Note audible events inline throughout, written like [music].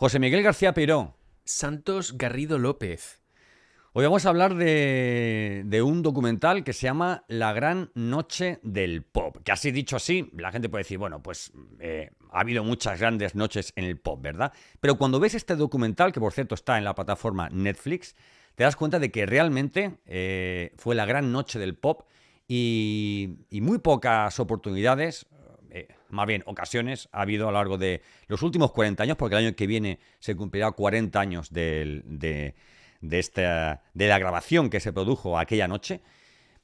José Miguel García Peiró. Santos Garrido López. Hoy vamos a hablar de, de, un documental que se llama La Gran Noche del Pop. Que así dicho así, la gente puede decir, bueno, pues eh, ha habido muchas grandes noches en el pop, ¿verdad? Pero cuando ves este documental, que por cierto está en la plataforma Netflix, te das cuenta de que realmente eh, fue la gran noche del pop y, y muy pocas oportunidades, eh, más bien ocasiones, ha habido a lo largo de los últimos 40 años, porque el año que viene se cumplirá 40 años de de, esta, de la grabación que se produjo aquella noche,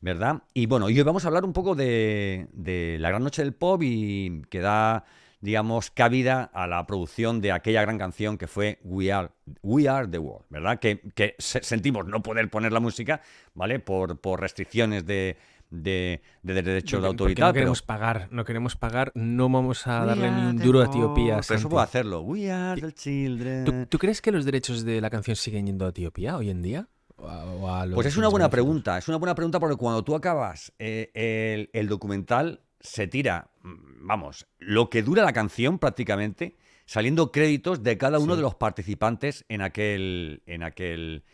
¿verdad? Y bueno, y hoy vamos a hablar un poco de, de la gran noche del pop y que da, digamos, cabida a la producción de aquella gran canción que fue We Are, We Are the World, ¿verdad? Que, que sentimos no poder poner la música, ¿vale? Por, por restricciones de, de, de derechos de autoridad. No queremos pero... pagar, no queremos pagar, no vamos a darle ni un duro a Etiopía. Pero eso puedo hacerlo. We are the children. ¿Tú, ¿Tú, crees que los derechos de la canción siguen yendo a Etiopía hoy en día? ¿O a, a pues es una buena pregunta, es una buena pregunta porque cuando tú acabas eh, el, el, documental se tira, vamos, lo que dura la canción prácticamente, saliendo créditos de cada uno sí. de los participantes en aquel, en aquel,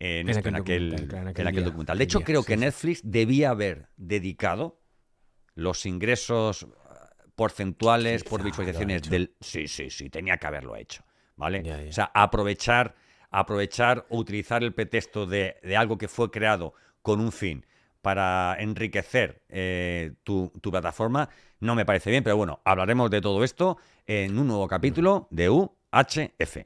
en, En esto, en aquel documental, en aquel documental. De hecho, día, creo sí, que. Netflix debía haber dedicado los ingresos eh, porcentuales por visualizaciones del... Sí, sí, sí, tenía que haberlo hecho, ¿vale? Ya, ya. O sea, aprovechar, aprovechar o utilizar el pretexto de, de algo que fue creado con un fin para enriquecer eh, tu, tu plataforma, no me parece bien, pero bueno, hablaremos de todo esto en un nuevo capítulo de UHF.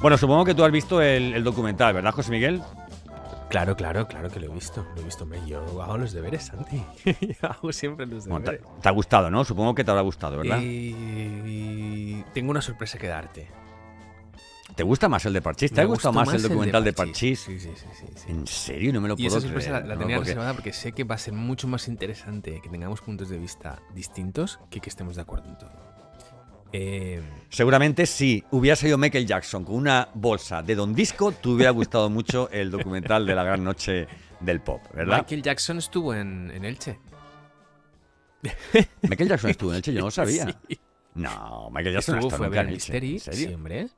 Bueno, supongo que tú has visto el, el documental, ¿verdad, José Miguel? Claro, claro, claro que lo he visto. Lo he visto, hombre. Yo hago los deberes, Santi. [laughs] Yo hago siempre los Bueno, te, deberes. te ha gustado, ¿no? Supongo que te habrá gustado, ¿verdad? Y tengo una sorpresa que darte. ¿Te gusta más el de Parchís? ¿Te ha gustado más el documental de Parchís? Sí, sí, sí, sí, sí. ¿En serio? No me lo Y puedo esa sorpresa creer. la, la tenía Porque- reservada porque sé que va a ser mucho más interesante que tengamos puntos de vista distintos que que estemos de acuerdo en todo. Eh, Seguramente si hubiera salido Michael Jackson con una bolsa de Don Disco, te hubiera [laughs] gustado mucho el documental de la gran noche del pop, ¿verdad? Michael Jackson estuvo en, en Elche. Michael Jackson estuvo en Elche, yo no lo sabía. [laughs] Sí. No, Michael Jackson Estuvo, no fue a nunca ver en el Elche. Mystery. ¿En serio? Sí, hombre.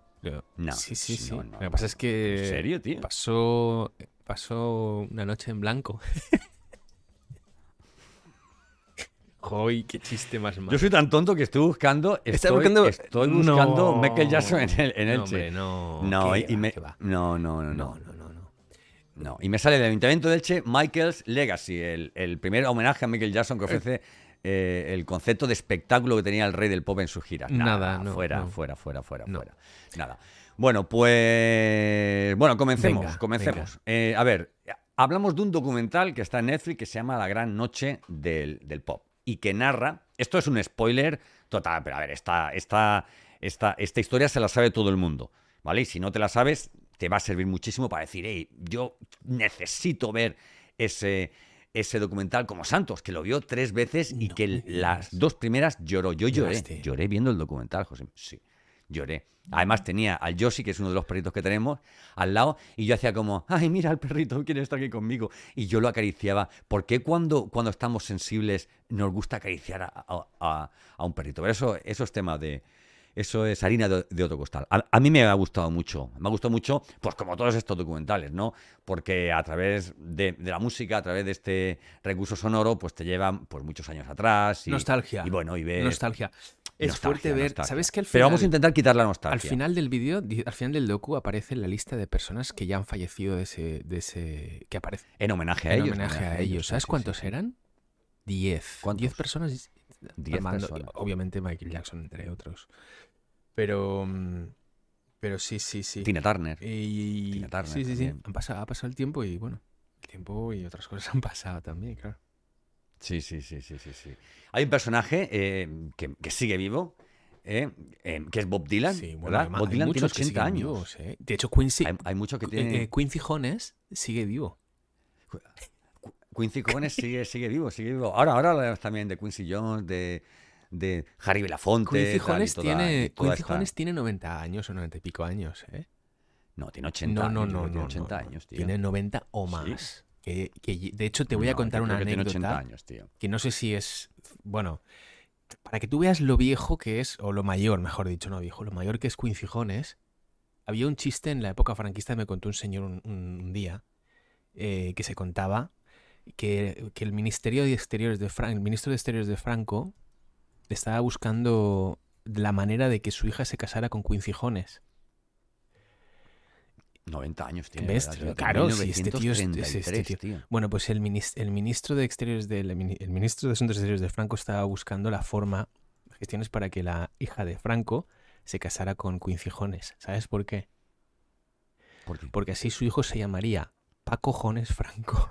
No, sí, sí, sí. no, no, Lo que pasa es que. ¿En serio, tío? Pasó, pasó una noche en blanco. [laughs] Joy, qué chiste más malo. Yo soy tan tonto que estoy buscando. ¿Estás Estoy, buscando? estoy buscando No. Michael Jackson en, el, en No, Elche. hombre, no. No, ¿qué y, me, va? no, no, no, No, no. no, no, no. No, y me sale del Ayuntamiento de Elche Michael's Legacy, el, el primer homenaje a Michael Jackson que ofrece eh, el concepto de espectáculo que tenía el rey del pop en sus giras. Nada, no, Fuera, no. fuera, fuera, fuera, No. fuera. Nada. Bueno, pues. Bueno, comencemos, Venga, comencemos. Eh, a ver, hablamos de un documental que está en Netflix que se llama La Gran Noche del, del Pop y que narra. Esto es un spoiler total, pero a ver, esta, esta, esta, esta historia se la sabe todo el mundo, ¿vale? Y si no te la sabes, te va a servir muchísimo para decir, hey, yo necesito ver ese, ese documental como Santos, que lo vio tres veces y No que las dos primeras lloró. Yo lloré, Lloraste. lloré viendo el documental, José. Sí, lloré. Además tenía al Yoshi, que es uno de los perritos que tenemos, al lado, y yo hacía como, ay, mira el perrito, quiere estar aquí conmigo. Y yo lo acariciaba. ¿Por qué cuando, cuando estamos sensibles nos gusta acariciar a, a- a- un perrito? Pero eso, eso es tema de... Eso es harina de, de otro costal. A, a mí me ha gustado mucho. Me ha gustado mucho, pues como todos estos documentales, ¿no? Porque a través de, de la música, a través de este recurso sonoro, pues te llevan pues muchos años atrás. Y, Nostalgia. Y bueno, y ves... Nostalgia. Es Nostalgia, fuerte ver. nostalgia. ¿Sabes que al final, Pero vamos a intentar quitar la nostalgia. al final del vídeo, al final del docu, aparece la lista de personas que ya han fallecido de ese. De ese que aparece En homenaje a en ellos. homenaje a ellos. ¿Sabes sí, cuántos sí. eran? Diez. ¿Cuántos? Diez personas. Diez Armando- personas. Obviamente Michael Jackson, entre otros. Pero. mm, Pero sí, sí, sí. Tina Turner. Y, Tina Turner sí, sí, sí. Han pasado, ha pasado el tiempo y bueno. El tiempo y otras cosas [laughs] han pasado también, claro. Sí, sí, sí, sí, sí, sí. Hay un personaje eh, que, que sigue vivo, eh, eh, que es Bob Dylan, Sí, bueno, ¿verdad? además, Bob Dylan tiene muchos que 80 siguen años. vivos, ¿eh? De hecho, Quincy, Hay, hay que tienen... eh, Quincy Jones sigue vivo. Quincy Jones sigue, sigue vivo, sigue vivo. Ahora, ahora también de Quincy Jones, de, de Harry Belafonte. Quincy tal, y Jones toda- tiene, y toda Quincy esta- Jones tiene 90 años o 90 y pico años, ¿eh? No, tiene 80 No, no, años. no, que tiene no, 80 no, no. años, tío. Tiene 90 o Sí. más. Que, que- de hecho, te voy a No, contar una creo que tiene 80 anécdota años, tío. que no sé si es, bueno, para que tú veas lo viejo que es, o lo mayor, mejor dicho, no viejo, lo mayor que es Quincy Jones, había un chiste en la época franquista, me contó un señor un, día, eh, que se contaba que, que el Ministerio de Exteriores de Fran- el ministro de Exteriores de Franco estaba buscando la manera de que su hija se casara con Quincy Jones. 90 años tiene. ¿Ves? Claro, sí, este tío es- es 1933, este tío. tío. Bueno, pues el, el ministro de Exteriores del el mini- el ministro de Asuntos Exteriores de Franco estaba buscando la forma, gestiones para que la hija de Franco se casara con Quincy Jones. ¿Sabes por qué? ¿Por qué? Porque así su hijo se llamaría Paco Jones Franco.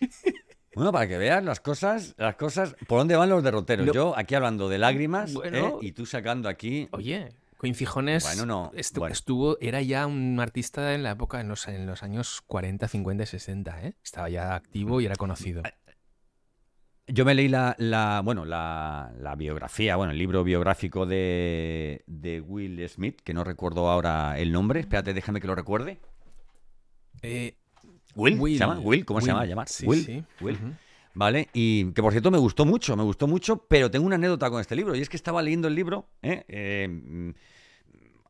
[laughs] Bueno, para que veas las cosas, las cosas, por dónde van los derroteros. Yo aquí hablando de lágrimas, Bueno. ¿eh? y tú sacando aquí. Oye, Quincy Jones Bueno, no, estu- bueno. estuvo, era ya un artista en la época, en los, en los años 40, 50 y 60, ¿eh? Estaba ya activo y era conocido. Yo me leí la, la- bueno, la, la biografía, bueno, el libro biográfico de, de Will Smith, que no recuerdo ahora el nombre. Espérate, déjame que lo recuerde. Eh, Will, Will. ¿se llama? Will, ¿cómo se llama? llamar? sí, Will. sí. Will. ¿Vale? Y que por cierto me gustó mucho, me gustó mucho, pero tengo una anécdota con este libro. Y es que estaba leyendo el libro. ¿eh? Eh, mm,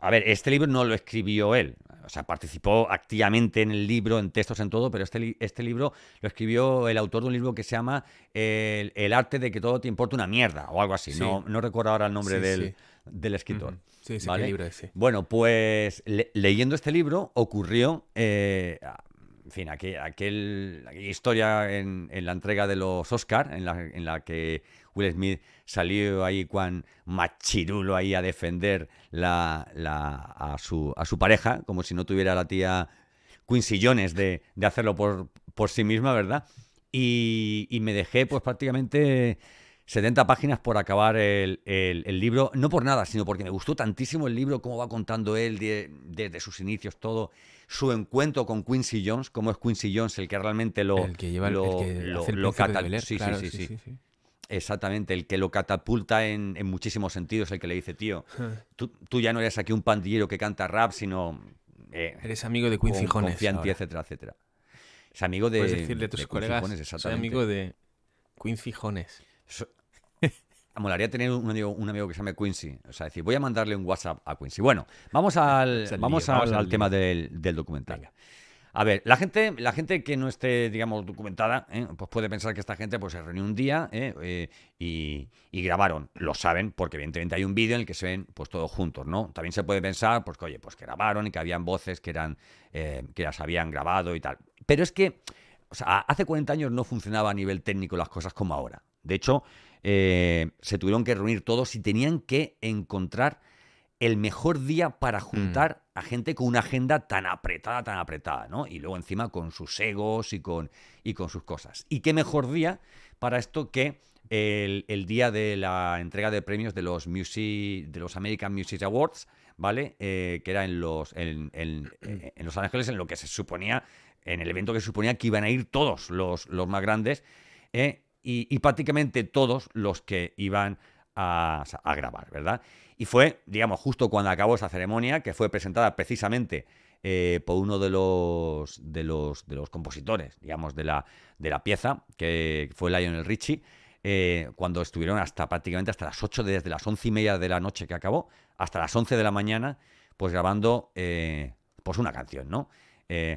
a ver, este libro no lo escribió él. O sea, participó activamente en el libro, en textos, en todo, pero este, li- este libro lo escribió el autor de un libro que se llama El, el arte de que todo te importa una mierda o algo así. Sí. No, no recuerdo ahora el nombre Sí, del, sí. del escritor. Ujú. Sí, sí, ¿vale? qué libro es, sí. Bueno, pues le- leyendo este libro ocurrió, eh, en fin, aquel, aquel- aquella historia en, en la entrega de los Oscar, en la, en la que Will Smith salió ahí cuan machirulo ahí a defender la, la- a, su, a su pareja, como si no tuviera la tía Quincy Jones de, de hacerlo por, por sí misma, ¿verdad? Y, y me dejé pues prácticamente 70 páginas por acabar el, el- el libro, no por nada, sino porque me gustó tantísimo el libro, cómo va contando él de- desde sus inicios todo, su encuentro con Quincy Jones, cómo es Quincy Jones el que realmente lo, el que lleva lo, el lo- lo sí, sí, sí, sí. Exactamente, el que lo catapulta en, en muchísimos sentidos, el que le dice, tío, [laughs] tú, tú ya no eres aquí un pandillero que canta rap, sino eh, Eres amigo de Quincy con- Jones. etcétera, etcétera. Es amigo de. Puedes decirle a tus colegas, Jones, soy amigo de Quincy Jones. So- [laughs] Molaría tener un amigo, un amigo que se llame Quincy. O sea, decir, voy a mandarle un WhatsApp a Quincy. Bueno, vamos al, Vamos al vamos lío, al, vamos al al tema del, del documental. Venga. A ver, la gente, la gente que no esté, digamos, documentada, ¿eh? pues puede pensar que esta gente pues, se reunió un día ¿eh? Eh, y, y grabaron. Lo saben, porque evidentemente hay un vídeo en el que se ven pues todos juntos, ¿no? También se puede pensar, pues que oye, pues que grabaron y que habían voces que eran, que las habían grabado y tal. Pero es que, o sea, hace 40 años no funcionaba a nivel técnico las cosas como ahora. De hecho, eh, se tuvieron que reunir todos y tenían que encontrar el mejor día para juntar a gente con una agenda tan apretada, tan apretada, ¿no? Y luego encima con sus egos y con, y con sus cosas. ¿Y qué mejor día para esto que el, el día de la entrega de premios de los Music, de los American Music Awards, ¿vale? Eh, que era en los, en, en- en Los Ángeles, en lo que se suponía, en el evento que se suponía que iban a ir todos los, los más grandes, ¿eh? Y, y prácticamente todos los que iban a, a grabar, ¿verdad? Y fue, digamos, justo cuando acabó esa ceremonia, que fue presentada precisamente eh, por uno de los, de los de los compositores, digamos, de la, de la pieza, que fue Lionel Richie, eh, cuando estuvieron hasta prácticamente hasta las 8, desde las 11 y media de la noche que acabó, hasta las 11 de la mañana, pues grabando eh, pues una canción, ¿no?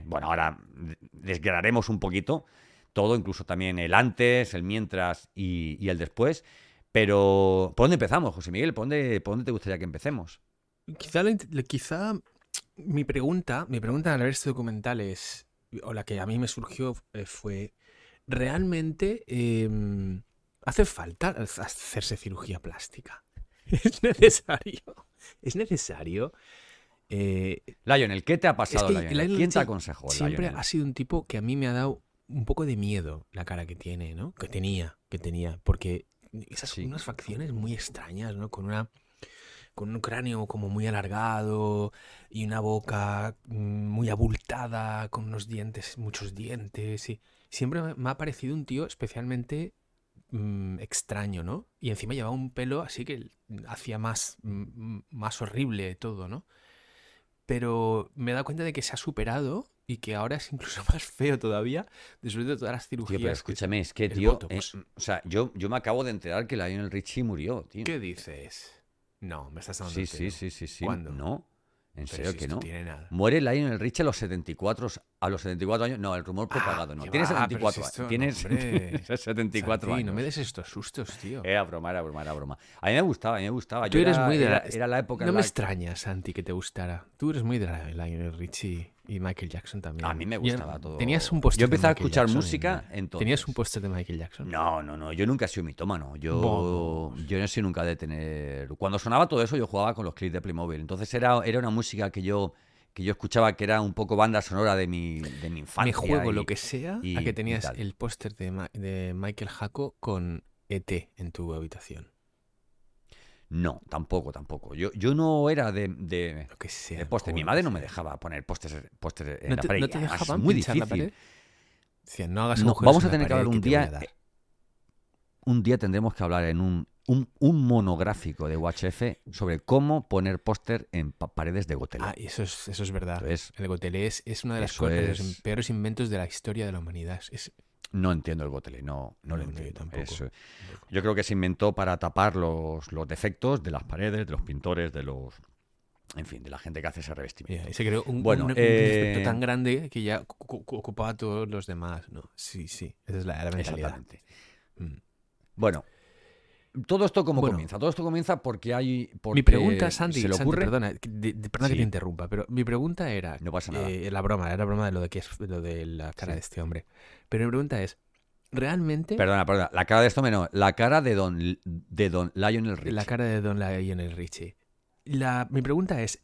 Bueno, ahora desgranaremos un poquito todo, incluso también el antes, el mientras y, y el después. Pero, ¿por dónde empezamos, José Miguel? ¿Por dónde, por dónde te gustaría que empecemos? Quizá, la quizá mi pregunta, mi pregunta al ver este documental es, o la que a mí me surgió eh, fue, ¿realmente em, hace falta hacerse cirugía plástica? [laughs] ¿Es necesario? ¿Es necesario? Eh, Lionel, ¿qué te ha pasado, que Lionel? Lionel ¿Quién te aconsejó, siempre Lionel? ha sido un tipo que a mí me ha dado un poco de miedo la cara que tiene, ¿no? Que tenía, que tenía, porque esas Sí. unas facciones muy extrañas, ¿no? Con una con un cráneo como muy alargado y una boca mm, muy abultada, con unos dientes, muchos dientes y siempre me- ha parecido un tío especialmente mm, extraño, ¿no? Y encima llevaba un pelo así que hacía más, mm, más horrible todo, ¿no? Pero me he dado cuenta de que se ha superado y que ahora es incluso [laughs] más feo todavía después de todas las cirugías. Tío, pero escúchame, es que, tío, eh, o sea, yo, yo me acabo de enterar que Lionel Richie murió, tío. ¿Qué dices? No, me estás hablando Sí, sí, sí, sí, sí. ¿Cuándo? No. En Pero serio si que no. tiene nada. Muere Lionel Richie a los 74, a los 74 años. No, el rumor propagado, no. ¿qué Tiene va? Pero 74 si esto- [laughs] años. Tienes hombre. 74 Santi, años. no me des estos sustos, tío. Era broma, era broma, era broma. A mí me gustaba, a mí me gustaba. Tú Yo eres era, muy de la- era la época No me la extraña, Santi, que te gustara. Tú eres muy de la- Lionel Richie y Michael Jackson también. A mí me gustaba todo. Tenías un Yo empecé a escuchar Jackson música en- entonces. Tenías un póster de Michael Jackson. No, no, no. Yo nunca he sido mitómano. Yo, Vamos. yo no he sido nunca de tener. Cuando sonaba todo eso, yo jugaba con los clips de Playmobil. Entonces era, era una música que yo, que yo escuchaba que era un poco banda sonora de mi, de mi infancia. Me juego y- lo que sea y- a que tenías el póster de, Ma- de Michael Jaco con ET en tu habitación. No, tampoco, tampoco. Yo, yo no era de, de, Lo que sea. de póster. Mi madre no me dejaba poner pósters póster en ¿No la te, pared. no te dejaban es muy pinchar la difícil. pared? No hagas No, vamos a la tener que hablar un día. Un día tendremos que hablar en un, un, un monográfico de UHF sobre cómo poner póster en pa- paredes de Gotelé. Ah, eso es, eso es verdad. Entonces, El gotelé es, es uno de los eso es- peores inventos de la historia de la humanidad. Es, no entiendo el Gotelé, no, no, No, lo yo entiendo. tampoco. Es, eh, yo creo que se inventó para tapar los, los defectos de las paredes, de los pintores, de los. En fin, de la gente que hace ese revestimiento. Y se creó un, Bueno, un- un eh, tan grande que ya cu- cu- ocupaba a todos los demás. ¿no? Sí, sí, esa es la, la mentalidad. Exactamente. Mm. Bueno, todo esto cómo Bueno. comienza. Todo esto comienza porque hay. Mi porque pregunta, Santi, se le ocurre. perdona, que- de- de- perdona que te interrumpa, pero mi pregunta era, No pasa nada. eh, la broma, era broma de lo de que es lo de la cara Sí. de este hombre. Pero mi pregunta es, ¿realmente Perdona, perdona. La cara de esto menos. La cara de Don, de don Lionel Richie. la cara de Don Lionel Richie? La, mi pregunta es,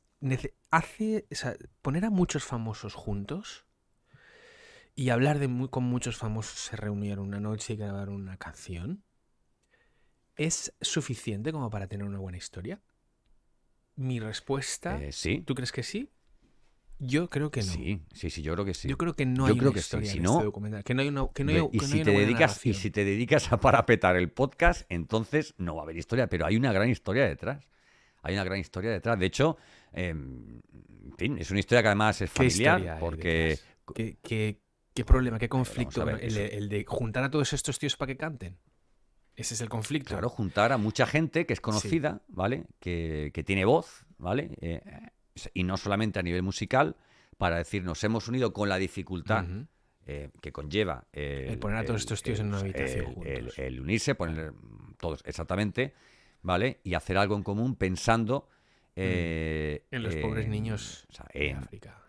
¿hace, o sea, poner a muchos famosos juntos y hablar de mu- con muchos famosos se reunieron una noche y grabar una canción? ¿Es suficiente como para tener una buena historia? Mi respuesta, Eh, sí. ¿tú crees que sí? Yo creo que no. Sí, sí, sí, yo creo que sí. Yo creo que no Yo hay creo una que sí, historia si en no- este documental. Que no hay una, que no hay, y que no si hay te una dedicas y si te dedicas a parapetar el podcast, entonces no va a haber historia, pero hay una gran historia detrás. Hay una gran historia detrás. De hecho, eh, en fin, es una historia que además es ¿Qué familiar porque? ¿Qué, qué- qué problema, qué conflicto? ver, el de juntar a todos estos tíos para que canten. Ese es el conflicto. claro, juntar a mucha gente que es conocida, ¿vale? Que, que tiene voz, ¿vale? Eh, y no solamente a nivel musical, para decir nos hemos unido con la dificultad eh, que conlleva el, El poner a todos estos tíos en una habitación el- el- juntos. el unirse, poner todos exactamente, ¿vale? Y hacer algo en común pensando eh, En los pobres niños o sea, de en- África.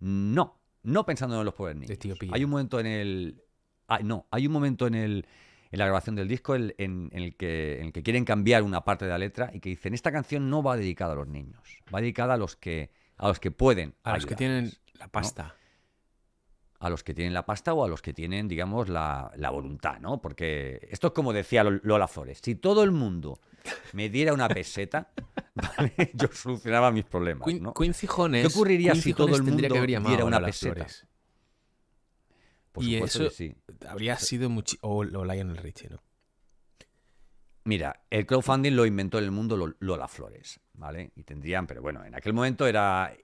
no, no pensando en los pobres niños. Etiopía. Hay un momento en el, ah, no, hay un momento en el en la grabación del disco el- en, en el que, en el que quieren cambiar una parte de la letra y que dicen esta canción no va dedicada a los niños, va dedicada a los que a los que pueden, A los que tienen la pasta. a los que tienen la pasta o a los que tienen, digamos, la, la voluntad, ¿no? Porque esto es como decía Lo- Lola Flores, si todo el mundo me diera una peseta, [laughs] ¿vale? yo solucionaba mis problemas. Quincy Jones- ¿Qué ocurriría si todo el mundo diera una peseta? Flores. Por y supuesto que eso- sí. Habría sido mucho... O, o Lionel Richie, ¿no? Mira, el crowdfunding lo inventó en el mundo Lo- Lola Flores, ¿vale? Y tendrían, pero bueno, en aquel momento era,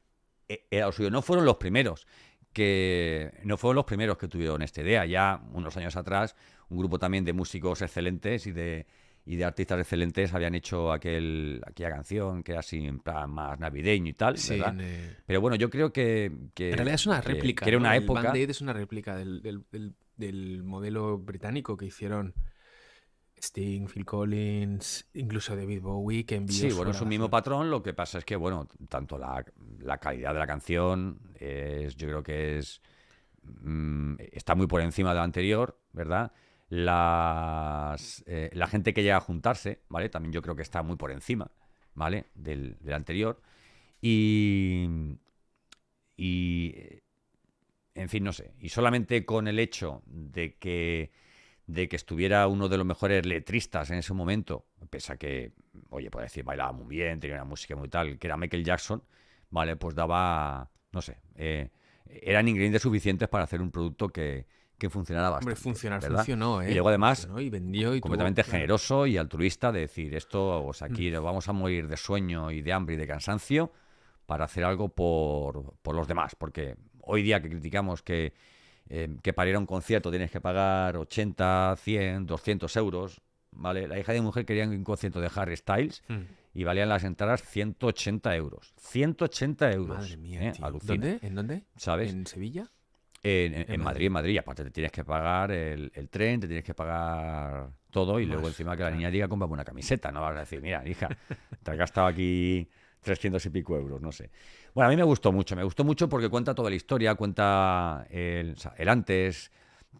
e- era lo suyo. No fueron los primeros que no fueron los primeros que tuvieron esta idea. Ya unos años atrás, un grupo también de músicos excelentes y de, y de artistas excelentes habían hecho aquel, aquella canción que era así en plan más navideño y tal, Sí, ¿verdad? en, eh, Pero bueno, yo creo que, que- En realidad es una que- réplica. que era ¿no? una El época. Band-Aid es una réplica del, del- del- del modelo británico que hicieron Sting, Phil Collins, incluso David Bowie, que envió Sí, bueno, es un mismo patrón. Lo que pasa es que, bueno, tanto la, la calidad de la canción es, yo creo que es mm, está muy por encima de la anterior, ¿verdad? Las, eh, la gente que llega a juntarse, ¿vale? También yo creo que está muy por encima, ¿vale? Del, anterior. Y, y, eh, en fin, no sé. Y solamente con el hecho de que de que estuviera uno de los mejores letristas en ese momento, pese a que, oye, puedo decir, bailaba muy bien, tenía una música muy tal, que era Michael Jackson, ¿vale? Pues daba, no sé, eh, eran ingredientes suficientes para hacer un producto que, que funcionara bastante. Hombre, funcionar ¿verdad? funcionó, ¿eh? Y luego además, Funcionó y vendió y completamente generoso y altruista de decir esto, o sea, Mm. aquí nos vamos a morir de sueño y de hambre y de cansancio para hacer algo por, por los demás, porque hoy día que criticamos que, eh, que para ir a un concierto tienes que pagar 80, 100, 200 euros, ¿vale? La hija de mi mujer quería un concierto de Harry Styles Mm. y valían las entradas 180 euros. 180 euros. Madre mía, ¿eh? tío. ¿Dónde? ¿En dónde? ¿Sabes? ¿En Sevilla? En, en- En en Madrid, en Madrid. Aparte te tienes que pagar el, el tren, te tienes que pagar todo y luego encima que la niña diga, cómprame una camiseta. No vas a decir, mira, hija, te has gastado aquí 300 y pico euros, no sé. Bueno, a mí me gustó mucho, me gustó mucho porque cuenta toda la historia, cuenta el, o sea, el antes,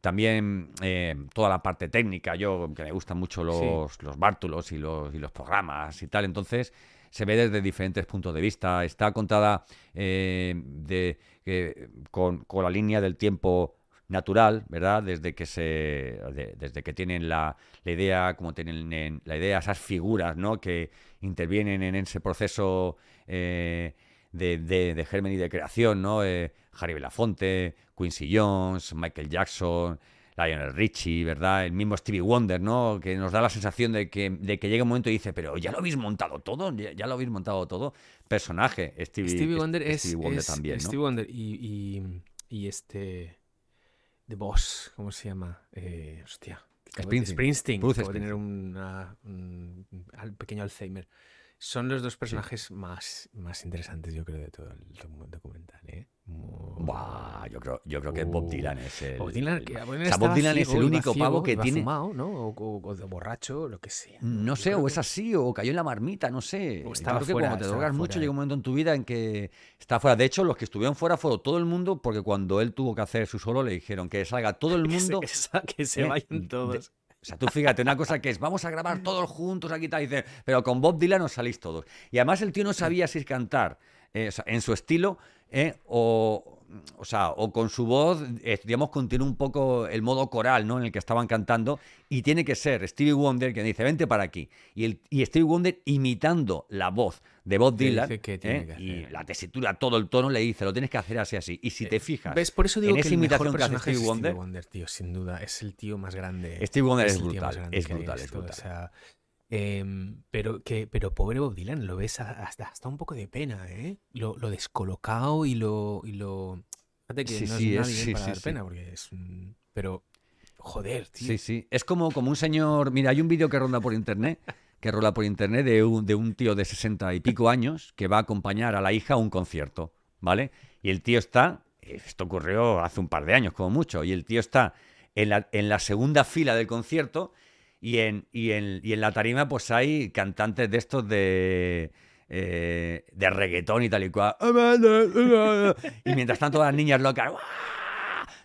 también eh, toda la parte técnica. Yo, que me gustan mucho los, los bártulos y los, y los programas y tal, entonces se ve desde diferentes puntos de vista. Está contada eh, de, con, con la línea del tiempo natural, ¿verdad? Desde que se de- desde que tienen la, la idea, como tienen en- la idea, esas figuras, ¿no? Que intervienen en ese proceso eh, de, de, de germen y de creación, ¿no? Eh, Harry Belafonte, Quincy Jones, Michael Jackson, Lionel Richie, ¿verdad? El mismo Stevie Wonder, ¿no? Que nos da la sensación de que, de que llega un momento y dice, pero ya lo habéis montado todo, ya, ya lo habéis montado todo. Personaje, Stevie, Stevie Wonder es, Stevie Wonder es- también, ¿no? Stevie Wonder y, y, y este The Boss, ¿cómo se llama? Eh, hostia. Springsteen. Springsteen. Tener una- un, pequeño Alzheimer. Son los dos personajes más, más interesantes, yo creo, de todo el docu- documental. ¿eh? Muy- Buah, yo creo, yo creo que Bob Uh, Dylan es el. Bob Dylan, el- que, o bueno, sea, Bob Dylan es el único ciego, pavo que tiene. fumado, ¿no? O, o- o de borracho, lo que sea. No Yo sé, creo o que- es así, o cayó en la marmita, no sé. O Yo estaba creo que fuera, cuando te drogas mucho llega un momento en tu vida en que está fuera. De hecho, los que estuvieron fuera fueron todo el mundo, porque cuando él tuvo que hacer su solo le dijeron que salga todo el [laughs] que mundo. que se, que se eh, vayan todos. Sea, tú fíjate, una cosa que es, vamos a grabar todos juntos aquí, tal, dice, pero con Bob Dylan os salís todos. Y además el tío no sabía si cantar eh, en su estilo eh, o, o sea, o con su voz, eh, digamos, continúa un poco el modo coral, ¿no? En el que estaban cantando y tiene que ser Stevie Wonder que dice, vente para aquí. Y, el, y Stevie Wonder imitando la voz de Bob Dylan eh, que y la tesitura, todo el tono le dice, lo tienes que hacer así, así. Y si te fijas, ¿Ves? Por eso digo en que esa el imitación mejor que hace personaje es Stevie Stevie Wonder, Wonder, tío, sin duda. Es el tío más grande. Stevie Wonder es tío brutal, es brutal, es esto, o brutal. sea, em, pero, que, pero pobre Bob Dylan, lo ves hasta, hasta un poco de pena, ¿eh? Lo, lo descolocado y lo... Y lo... Fíjate que Sí, no sí, es nadie sí, para dar pena, porque es un... Pero, joder, tío. Sí, sí. Es como, como un señor. Mira, hay un vídeo que ronda por internet, que rola por internet de un, de un tío de sesenta y pico años que va a acompañar a la hija a un concierto, ¿vale? Y el tío está. Esto ocurrió hace un par de años, como mucho. Y el tío está en la, en la segunda fila del concierto y en, y, en, y en la tarima, pues hay cantantes de estos de. eh, de reggaetón y tal y cual. Y mientras tanto, las niñas locas.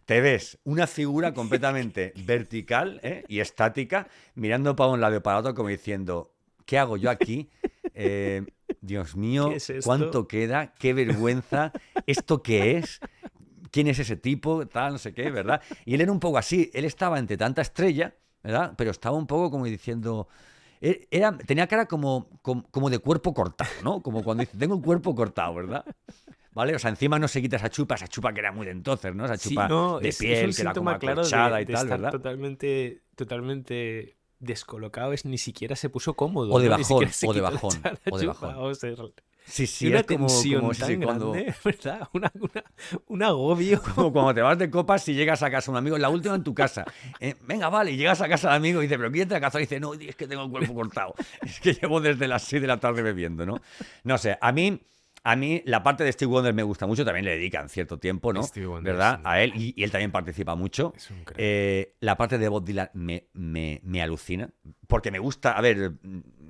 te ves una figura completamente vertical ¿eh? y estática mirando para un lado y para otro como diciendo, ¿qué hago yo aquí? Eh, Dios mío. ¿cuánto queda? ¿Qué vergüenza? ¿Esto qué es? ¿Quién es ese tipo? Tal, no sé qué, ¿verdad? Y él era un poco así, él estaba entre tanta estrella, ¿verdad? Pero estaba un poco como diciendo... e- Era, tenía cara como, como, como de cuerpo cortado, ¿no? Como cuando dice, tengo un cuerpo cortado, ¿verdad? ¿Vale? O sea, encima no se quita esa chupa, esa chupa que era muy de entonces, ¿no? Esa Sí, chupa no, de es, es piel un que era como síntoma claro de, y de tal, estar ¿verdad? totalmente, totalmente descolocado. Es ni siquiera se puso cómodo. O de bajón, o de bajón, o de bajón. o sea, Sí, y sí, una es como, tensión como, sí, tan sí, cuando, grande, [laughs] ¿verdad? Una, una- un agobio. [laughs] como cuando te vas de copas y llegas a casa un amigo, la última en tu casa. Eh, venga, vale, y llegas a casa del amigo y dice, pero ¿quién te ha casado? Y dice, no, es que tengo el cuerpo cortado. Es que llevo desde las 6 de la tarde bebiendo, ¿no? No sé, a mí, a mí la parte de Steve Wonder me gusta mucho, también le dedican cierto tiempo, ¿no? Stevie Wonder ¿Verdad? A él, y, y él también participa mucho. Es un crack. Eh, la parte de Bob Dylan me, me, me alucina, porque me gusta, a ver,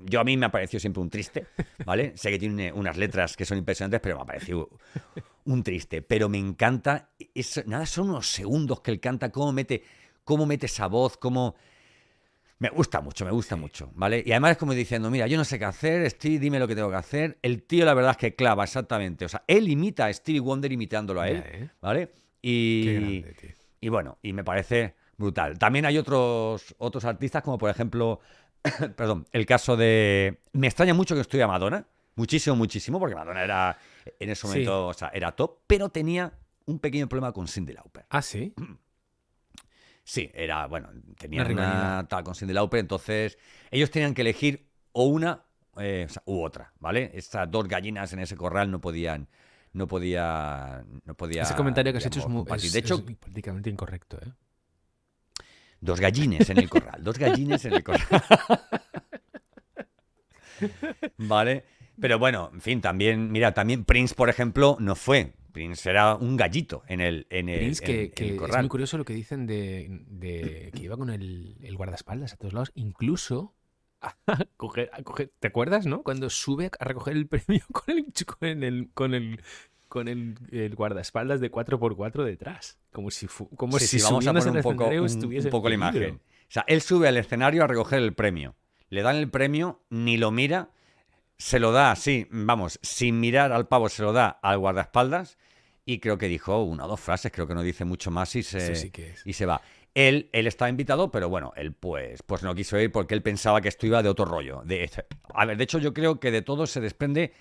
yo a mí me ha parecido siempre un triste, [laughs] ¿vale? sé que tiene unas letras que son impresionantes, pero me ha parecido un triste, pero me encanta, es, nada, son unos segundos que él canta, cómo mete, cómo mete esa voz, cómo... Me gusta mucho, me gusta mucho, ¿vale? Y además es como diciendo, mira, yo no sé qué hacer, Stevie, dime lo que tengo que hacer. El tío, la verdad es que clava exactamente. O sea, él imita a Stevie Wonder imitándolo a él, ¿eh? ¿vale? Qué Y, grande, tío. y bueno, y me parece brutal. También hay otros, otros artistas, como por ejemplo, [coughs] perdón, el caso de. Me extraña mucho que estuviera Madonna, muchísimo, muchísimo, porque Madonna era en ese Sí. momento, o sea, era top, pero tenía un pequeño problema con Cindy Lauper. Ah, sí. [clears throat] Sí, era, bueno, tenían Una una, tal con Cindy Lauper, entonces ellos tenían que elegir o una eh, o sea, u otra, ¿vale? Estas dos gallinas en ese corral no podían, no podía, no podía. Ese comentario que has hecho es, muy, compartir. es- de hecho, es políticamente incorrecto, ¿eh? dos gallines en el corral, dos gallines en el corral. [laughs] [laughs] ¿Vale? Pero bueno, en fin, también, mira, también Prince, por ejemplo, no fue. Prince era un gallito en el, en el, Prince, en- que, en que el es corral. muy curioso lo que dicen de, de que iba con el, el guardaespaldas a todos lados, incluso a coger, a coger- ¿te acuerdas, no? Cuando sube a recoger el premio con el con el con el con el, el guardaespaldas de 4x4 detrás, como si como Sí, si vamos a poner un poco, un- un poco la imagen. O sea, él sube al escenario a recoger el premio. Le dan el premio, ni lo mira, se lo da así, vamos, sin mirar al pavo, se lo da al guardaespaldas y creo que dijo una o dos frases, creo que no dice mucho más y se, sí que es. y se va. Él, él estaba invitado, pero bueno, él pues, pues no quiso ir porque él pensaba que esto iba de otro rollo. De, a ver, de hecho yo creo que de todo se desprende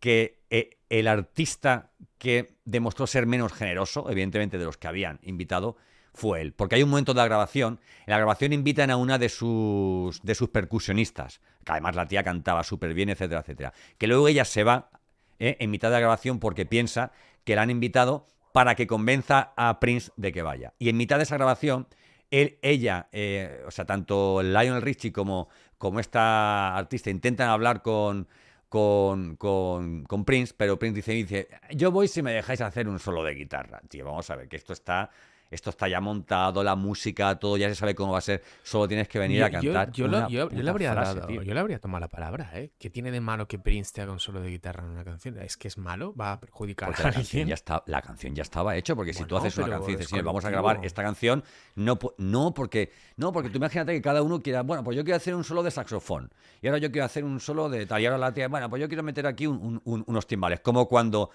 que eh, el artista que demostró ser menos generoso, evidentemente de los que habían invitado, fue él. Porque hay un momento de la grabación, en la grabación invitan a una de sus, de sus percusionistas, que además la tía cantaba súper bien, etcétera, etcétera. Que luego ella se va eh, en mitad de la grabación porque piensa que la han invitado para que convenza a Prince de que vaya. Y en mitad de esa grabación, él, ella, eh, o sea, tanto Lionel Richie como, como esta artista intentan hablar con, con, con, con Prince, pero Prince dice, dice, yo voy si me dejáis hacer un solo de guitarra. Tío, vamos a ver, que esto está, esto está ya montado, la música, todo ya se sabe cómo va a ser, solo tienes que venir Yo- a cantar. Yo, yo lo- yo- le habría frase, dado, tío. yo le habría tomado la palabra, ¿eh? ¿Qué tiene de malo que Prince te haga un solo de guitarra en una canción? ¿Es que es malo? ¿Va a perjudicar Porque a la canción, ya está, la canción ya estaba hecha, porque si tú haces una canción y dices, es "Señor, vamos a colectivo". grabar esta canción, no, no, porque, no, porque tú imagínate que cada uno quiera, bueno, pues yo quiero hacer un solo de saxofón, y ahora yo quiero hacer un solo de tal, y ahora la tía, bueno, pues yo quiero meter aquí un- un- un- unos timbales, como cuando,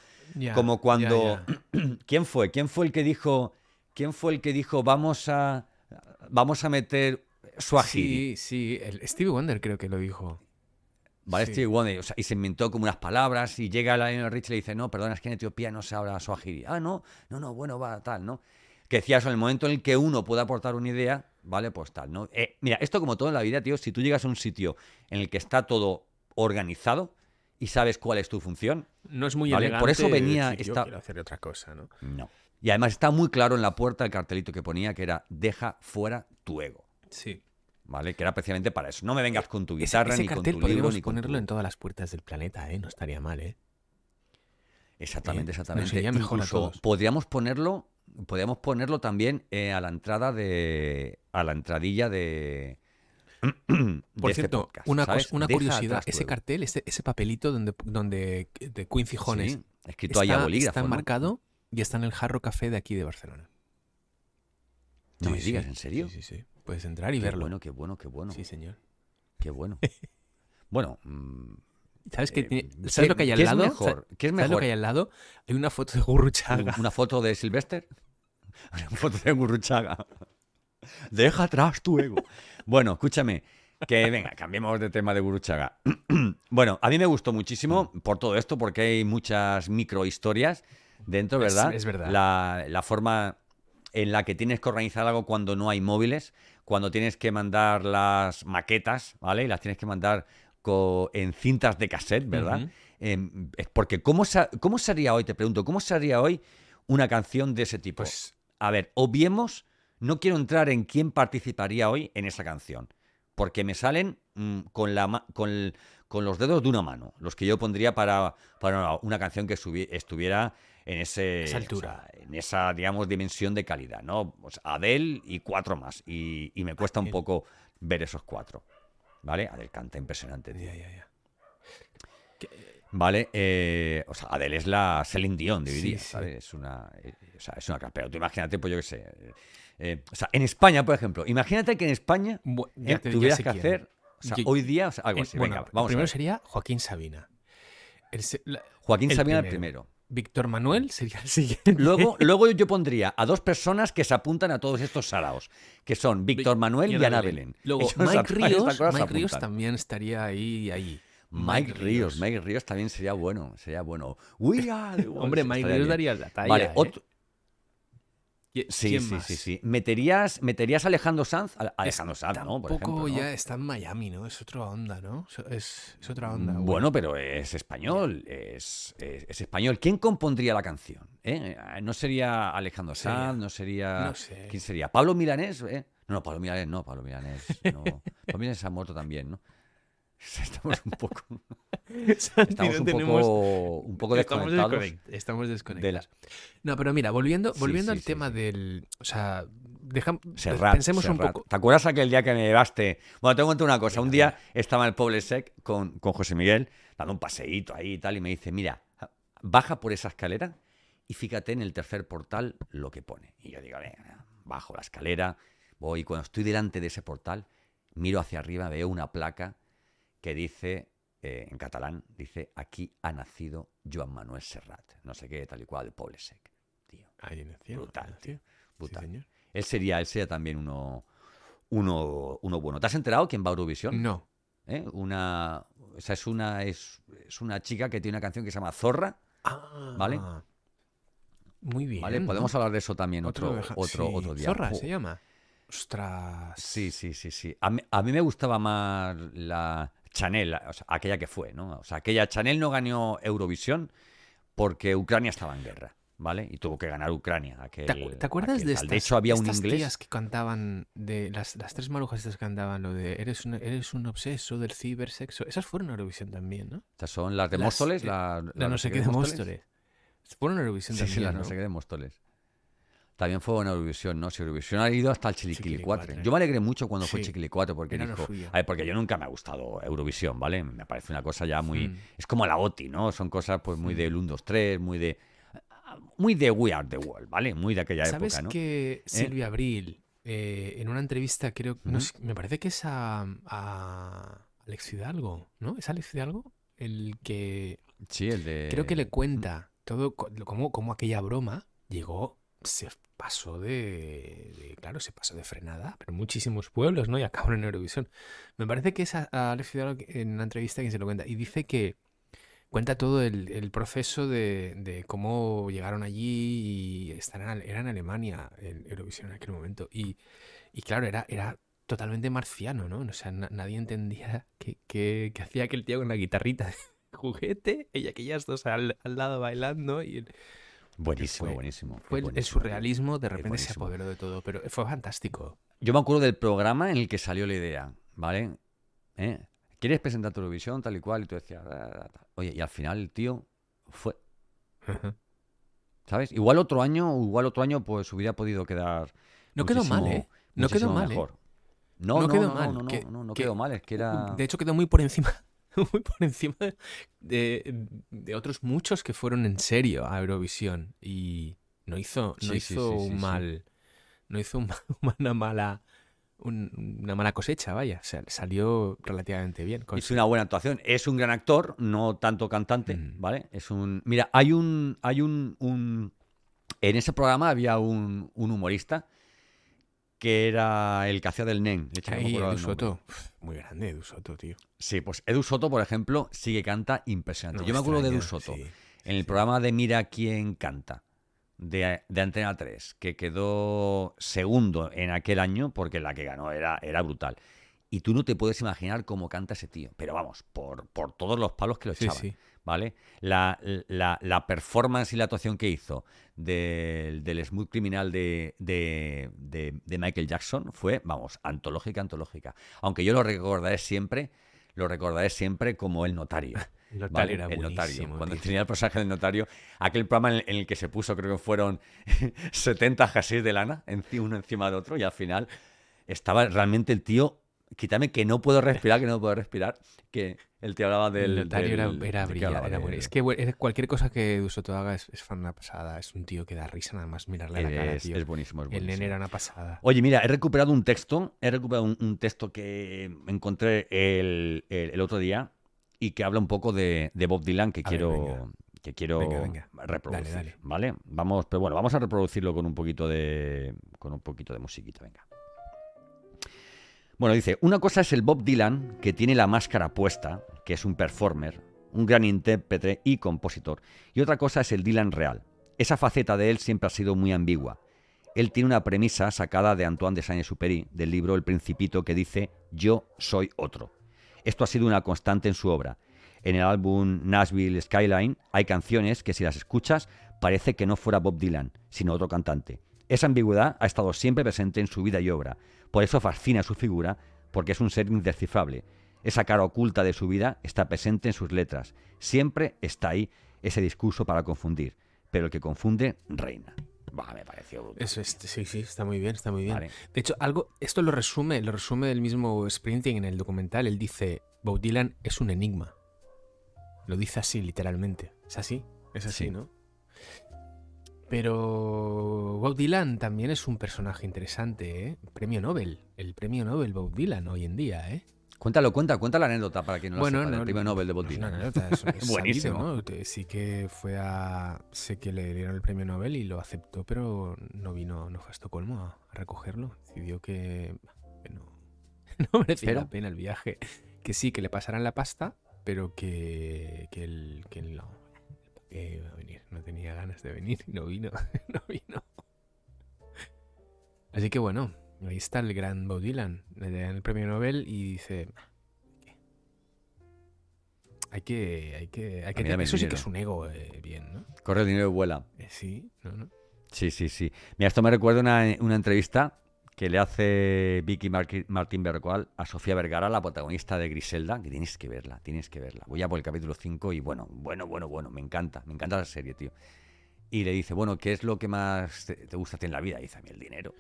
como cuando. [clears throat] ¿quién fue? ¿Quién fue el que dijo, quién fue el que dijo, vamos a, vamos a meter Swahili? Sí, sí, el Stevie Wonder creo que lo dijo. ¿Vale? Sí. Stevie Wonder, o sea, y se inventó como unas palabras y llega Lionel Rich y le dice, no, perdona, es que en Etiopía no se habla Swahili. Ah, no, no, no, bueno, va, tal, ¿no? Que decía eso, en el momento en el que uno puede aportar una idea, ¿vale? Pues tal, ¿no? Eh, mira, esto como todo en la vida, tío, si tú llegas a un sitio en el que está todo organizado y sabes cuál es tu función, No es muy Vale, elegante. por eso venía decir, yo esta- quiero hacer otra cosa, ¿no? no. Y además está muy claro en la puerta el cartelito que ponía que era, deja fuera tu ego. Sí. ¿Vale? Que era precisamente para eso. No me vengas con tu Ese, guitarra, ese ni con tu libro, podríamos ni con ponerlo tu... en todas las puertas del planeta, ¿eh? No estaría mal, ¿eh? Exactamente, Eh, exactamente. iría mejor Incluso podríamos ponerlo, podríamos ponerlo también eh, a la entrada de, a la entradilla de, de Por este cierto, podcast, una, una Deja curiosidad, ese cartel, ese, ese papelito donde, donde de Queen Fijones Sí, escrito ahí a está, bolígrafo, está ¿no? enmarcado y está en el Jarro Café de aquí de Barcelona. No me digas, sí, ¿en serio? Sí, sí, sí. Puedes entrar y Qué verlo. bueno, qué bueno, qué bueno, Sí, señor. qué bueno. [laughs] Bueno, mm, ¿Sabes, qué eh, tiene- ¿qué- ¿sabes lo que hay al qué es lado? mejor? ¿Qué es ¿Sabes lo mejor? que hay al lado? Hay una foto de Gurruchaga. ¿Una foto de Sylvester? [laughs] Una foto de Gurruchaga. Deja atrás tu ego. Bueno, escúchame. Que venga, cambiemos de tema de Gurruchaga. [clears throat] bueno, a mí me gustó muchísimo por todo esto, porque hay muchas microhistorias dentro, Es- ¿verdad? es verdad. La, la forma en la que tienes que organizar algo cuando no hay móviles, cuando tienes que mandar las maquetas, ¿vale? Y las tienes que mandar en cintas de cassette, ¿verdad? Es porque, ¿cómo, sa- ¿cómo sería hoy, te pregunto, cómo sería hoy una canción de ese tipo? Pues A ver, obviemos, no quiero entrar en quién participaría hoy en esa canción, porque me salen mm, con, la, con, con los dedos de una mano, los que yo pondría para, para una, canción que estuviera en ese Esa o altura. sea, en esa, digamos, dimensión de calidad, ¿no? Pues Adele y cuatro más, y, y me cuesta un poco ver esos cuatro, ¿vale? Adele canta impresionante, tío. ya, ya, ya. ¿Vale? Eh, o sea, Adele es la Celine Dion de hoy Sí, día. Es una, eh, o sea, es una. Pero tú imagínate, pues yo qué sé. eh, eh, o sea, en España, por ejemplo, imagínate que en España Bu- eh, ya te- ya tuvieras que quién. hacer, o sea, Yo- hoy día, o sea, algo así. bueno, Venga, vamos a primero sería Joaquín Sabina. El la- Joaquín el Sabina el primero. Víctor Manuel sería el siguiente. Luego, [laughs] luego yo pondría a dos personas que se apuntan a todos estos saraos, que son Víctor Manuel y Ana Belén. Luego, Ellos Mike Ríos, Mike Ríos también estaría ahí, ahí. Mike Ríos, Mike Ríos también sería bueno, sería bueno. We are the [laughs] Hombre, Mike Ríos bien. daría la talla. Vale, ¿eh? otro, Sí, ¿Quién sí, sí, sí. ¿Meterías, meterías a Alejandro Sanz? A- Es- Alejandro Sanz, ¿no? Por tampoco ejemplo, ¿no? ya está en Miami, ¿no? Es otra onda, ¿no? Es- Es, otra onda. Bueno, pero es español, es, es- es español. ¿Quién compondría la canción? ¿Eh? No sería Alejandro Sanz, no sería... no sé. ¿Quién sería? ¿Pablo Milanés? ¿Eh? No, no, Pablo Milanés no, Pablo Milanés no. [laughs] Pablo Milanés ha muerto también, ¿no? [laughs] Estamos un poco, [laughs] Santi, estamos no un tenemos- poco, un poco Estamos, desconectados. desconect- estamos de desconectados. No, pero mira, volviendo, volviendo sí, al sí, tema del. O sea, Serrat, pensemos un poco. ¿Te acuerdas aquel día que me llevaste? Bueno, te cuento una cosa. Un día estaba en el Poble Sec con, con José Miguel, dando un paseíto ahí y tal, y me dice, mira, baja por esa escalera y fíjate en el tercer portal lo que pone. Y yo digo, venga, bajo la escalera, voy, cuando estoy delante de ese portal, miro hacia arriba, veo una placa que dice, eh, en catalán, dice, aquí ha nacido Joan Manuel Serrat, no sé qué, tal y cual, de Poble Sec. Tío, Ahí en el cielo, Brutal, en el cielo. Sí, brutal. señor. él sería, él sería también uno, uno, uno bueno. ¿Te has enterado quién va a Eurovisión? No. ¿Eh? Una, o sea, es una, es, es una chica que tiene una canción que se llama Zorra, Ah, ¿Vale? Muy bien. ¿vale? ¿no? Podemos hablar de eso también otro, otro, sí, otro día. Zorra se llama. Ostras. Sí, sí, sí, sí. A mí, a mí me gustaba más la Chanel, o sea, aquella que fue, ¿no? O sea, aquella Chanel no ganó Eurovisión porque Ucrania estaba en guerra, ¿vale? Y tuvo que ganar Ucrania. Aquel, ¿Te, acu- te acuerdas aquel de estas, De hecho, había un inglés. tías que cantaban, de las, las tres marujas estas que cantaban lo de eres un, eres un obseso del cibersexo? Esas fueron a Eurovisión también, ¿no? Estas son las de Las- Móstoles, la, La no sé qué de Móstoles. Fueron a Eurovisión Sí, sí, también, las ¿no? no sé qué de Móstoles. También fue en Eurovisión, ¿no? Si Eurovisión ha ido hasta el Chiquilicuatre. Chiquilicuatre. Yo me alegré mucho cuando fue Sí. Chiquilicuatre porque Era lo dijo... suyo. A ver, porque yo nunca me ha gustado Eurovisión, ¿vale? Me parece una cosa ya muy... Mm. Es como la OTI, ¿no? Son cosas pues muy Mm. del 1, 2, 3, muy de... Muy de We Are the World, ¿vale? Muy de aquella ¿Sabes época, ¿no? que Silvia Abril, eh, en una entrevista, creo, no sé, me parece que es a, a Alex Fidalgo, ¿no? ¿Es Alex Fidalgo? El que Sí, el de... creo que le cuenta todo cómo, cómo aquella broma llegó, se pasó de, de- claro, se pasó de frenada, pero muchísimos pueblos, ¿no? Y acabaron en Eurovisión. Me parece que es a, a Alex Fidalgo que- en una entrevista quien se lo cuenta y dice que cuenta todo el, el proceso de, de cómo llegaron allí y estar en, era en Alemania en Eurovisión en aquel momento. Y, y claro, era, era totalmente marciano, ¿no? O sea, na- nadie entendía qué qué- qué hacía aquel tío con la guitarrita de juguete, ella que dos al, al lado bailando y el- Buenísimo, fue- buenísimo. fue el, surrealismo de repente se apoderó de todo, pero fue fantástico. Yo me acuerdo del programa en el que salió la idea, ¿vale? ¿Eh? ¿Quieres presentar tu Eurovisión tal y cual? Y tú decías, oye, y al final el tío fue, ¿sabes? Igual otro año, igual otro año, pues hubiera podido quedar. No quedó mal, ¿eh? No quedó mal, ¿eh? No, No no, quedó no, mal, No, no, que- no, no que- quedó mal, es que era. De hecho, quedó muy por encima, [laughs] muy por encima de, de otros muchos que fueron en serio a Eurovisión y no hizo, no Sí, hizo sí, sí, un mal, no hizo un [laughs] una mala, un- una mala cosecha, vaya, o sea, salió relativamente bien. con Hizo una buena actuación. Es un gran actor, no tanto cantante, Mm. ¿vale? Es un. Mira, hay un. Hay un. un- En ese programa había un, un humorista que era el que hacía del Nen. De hecho, no Edu. Soto. Muy grande, Edu Soto, tío. Sí, pues Edu Soto, por ejemplo, sí que canta impresionante. No Yo me acuerdo de Edu Soto sí, en el sí. programa de Mira quién canta de, de Antena 3, que quedó segundo en aquel año porque la que ganó era, era brutal. Y tú no te puedes imaginar cómo canta ese tío, pero vamos, por, por todos los palos que lo Sí, echaban. sí. ¿Vale? La, la- la performance y la actuación que hizo del, del Smooth Criminal de, de- de- de Michael Jackson fue, vamos, antológica, antológica. Aunque yo lo recordaré siempre, lo recordaré siempre como el notario. [laughs] El ¿vale? notario era el notario. Cuando tío. tenía el personaje del notario, aquel programa en, en el que se puso, creo que fueron [laughs] 70 jerseys de lana, uno encima de otro, y al final estaba realmente el tío. Quítame que no puedo respirar, que no puedo respirar. Que el tío hablaba del. el notario era, del- era ¿de qué brillante, era De- bueno. Es que bueno, es- cualquier cosa que Edu Soto haga es, es fan una pasada. Es un tío que da risa nada más mirarle a la cara, es, tío. es buenísimo, es el buenísimo. nene era una pasada. Oye, mira, he recuperado un texto, he recuperado un, un texto que encontré el, el- el otro día y que habla un poco de, de Bob Dylan que A quiero, que quiero Venga, venga. reproducir, Dale, dale. ¿vale? Vamos, pero bueno, vamos a reproducirlo con un poquito de con un poquito de musiquita, venga. Bueno, dice, una cosa es el Bob Dylan que tiene la máscara puesta, que es un performer, un gran intérprete y compositor, y otra cosa es el Dylan real. Esa faceta de él siempre ha sido muy ambigua. él tiene una premisa sacada de Antoine de Saint-Exupéry, del libro El Principito, que dice Yo soy otro. Esto ha sido una constante en su obra. En el álbum Nashville Skyline hay canciones que si las escuchas parece que no fuera Bob Dylan, sino otro cantante. Esa ambigüedad ha estado siempre presente en su vida y obra. Por eso fascina su figura, porque es un ser indescifrable. Esa cara oculta de su vida está presente en sus letras. Siempre está ahí ese discurso para confundir. Pero el que confunde, reina. Bah, me pareció brutal. Eso es- sí, sí, está muy bien, está muy bien. Vale. De hecho, algo, esto lo resume, lo resume el mismo Sprinting en el documental. Él dice, Bob Dylan es un enigma. Lo dice así, literalmente. Es así, es así, Sí. ¿no? Pero Bob Dylan también es un personaje interesante, ¿eh? Premio Nobel, el premio Nobel Bob Dylan hoy en día, ¿eh? Cuéntalo, cuenta, cuenta la anécdota para quien no Bueno, la sepa, no, del premio Nobel de Bob No es una Dylan. anécdota, [laughs] es, es Buenísimo. sabido, Sí que fue a... Sé que le dieron el premio Nobel y lo aceptó, pero no vino, no fue a Estocolmo a, a recogerlo. Decidió que, que no, [laughs] no merecía la pena el viaje. Que sí, que le pasaran la pasta, pero que, que él, que no. Que iba a venir, no tenía ganas de venir y no vino, [laughs] no vino. Así que bueno, ahí está el gran Bob Dylan. Le dan el premio Nobel y dice... Hay que, hay que, hay que dame eso sí que es un ego eh, bien, ¿no? Corre el dinero y vuela. Eh, sí, no, no. Sí, sí, sí. Mira, esto me recuerda una, una entrevista que le hace Vicky Martín Berrocal a Sofía Vergara, la protagonista de Griselda, que tienes que verla, tienes que verla. Voy ya por el capítulo 5 y bueno, bueno, bueno, bueno, me encanta, me encanta la serie, tío. Y le dice, bueno, ¿qué es lo que más te, te gusta a ti en la vida? Y dice, a mí el dinero.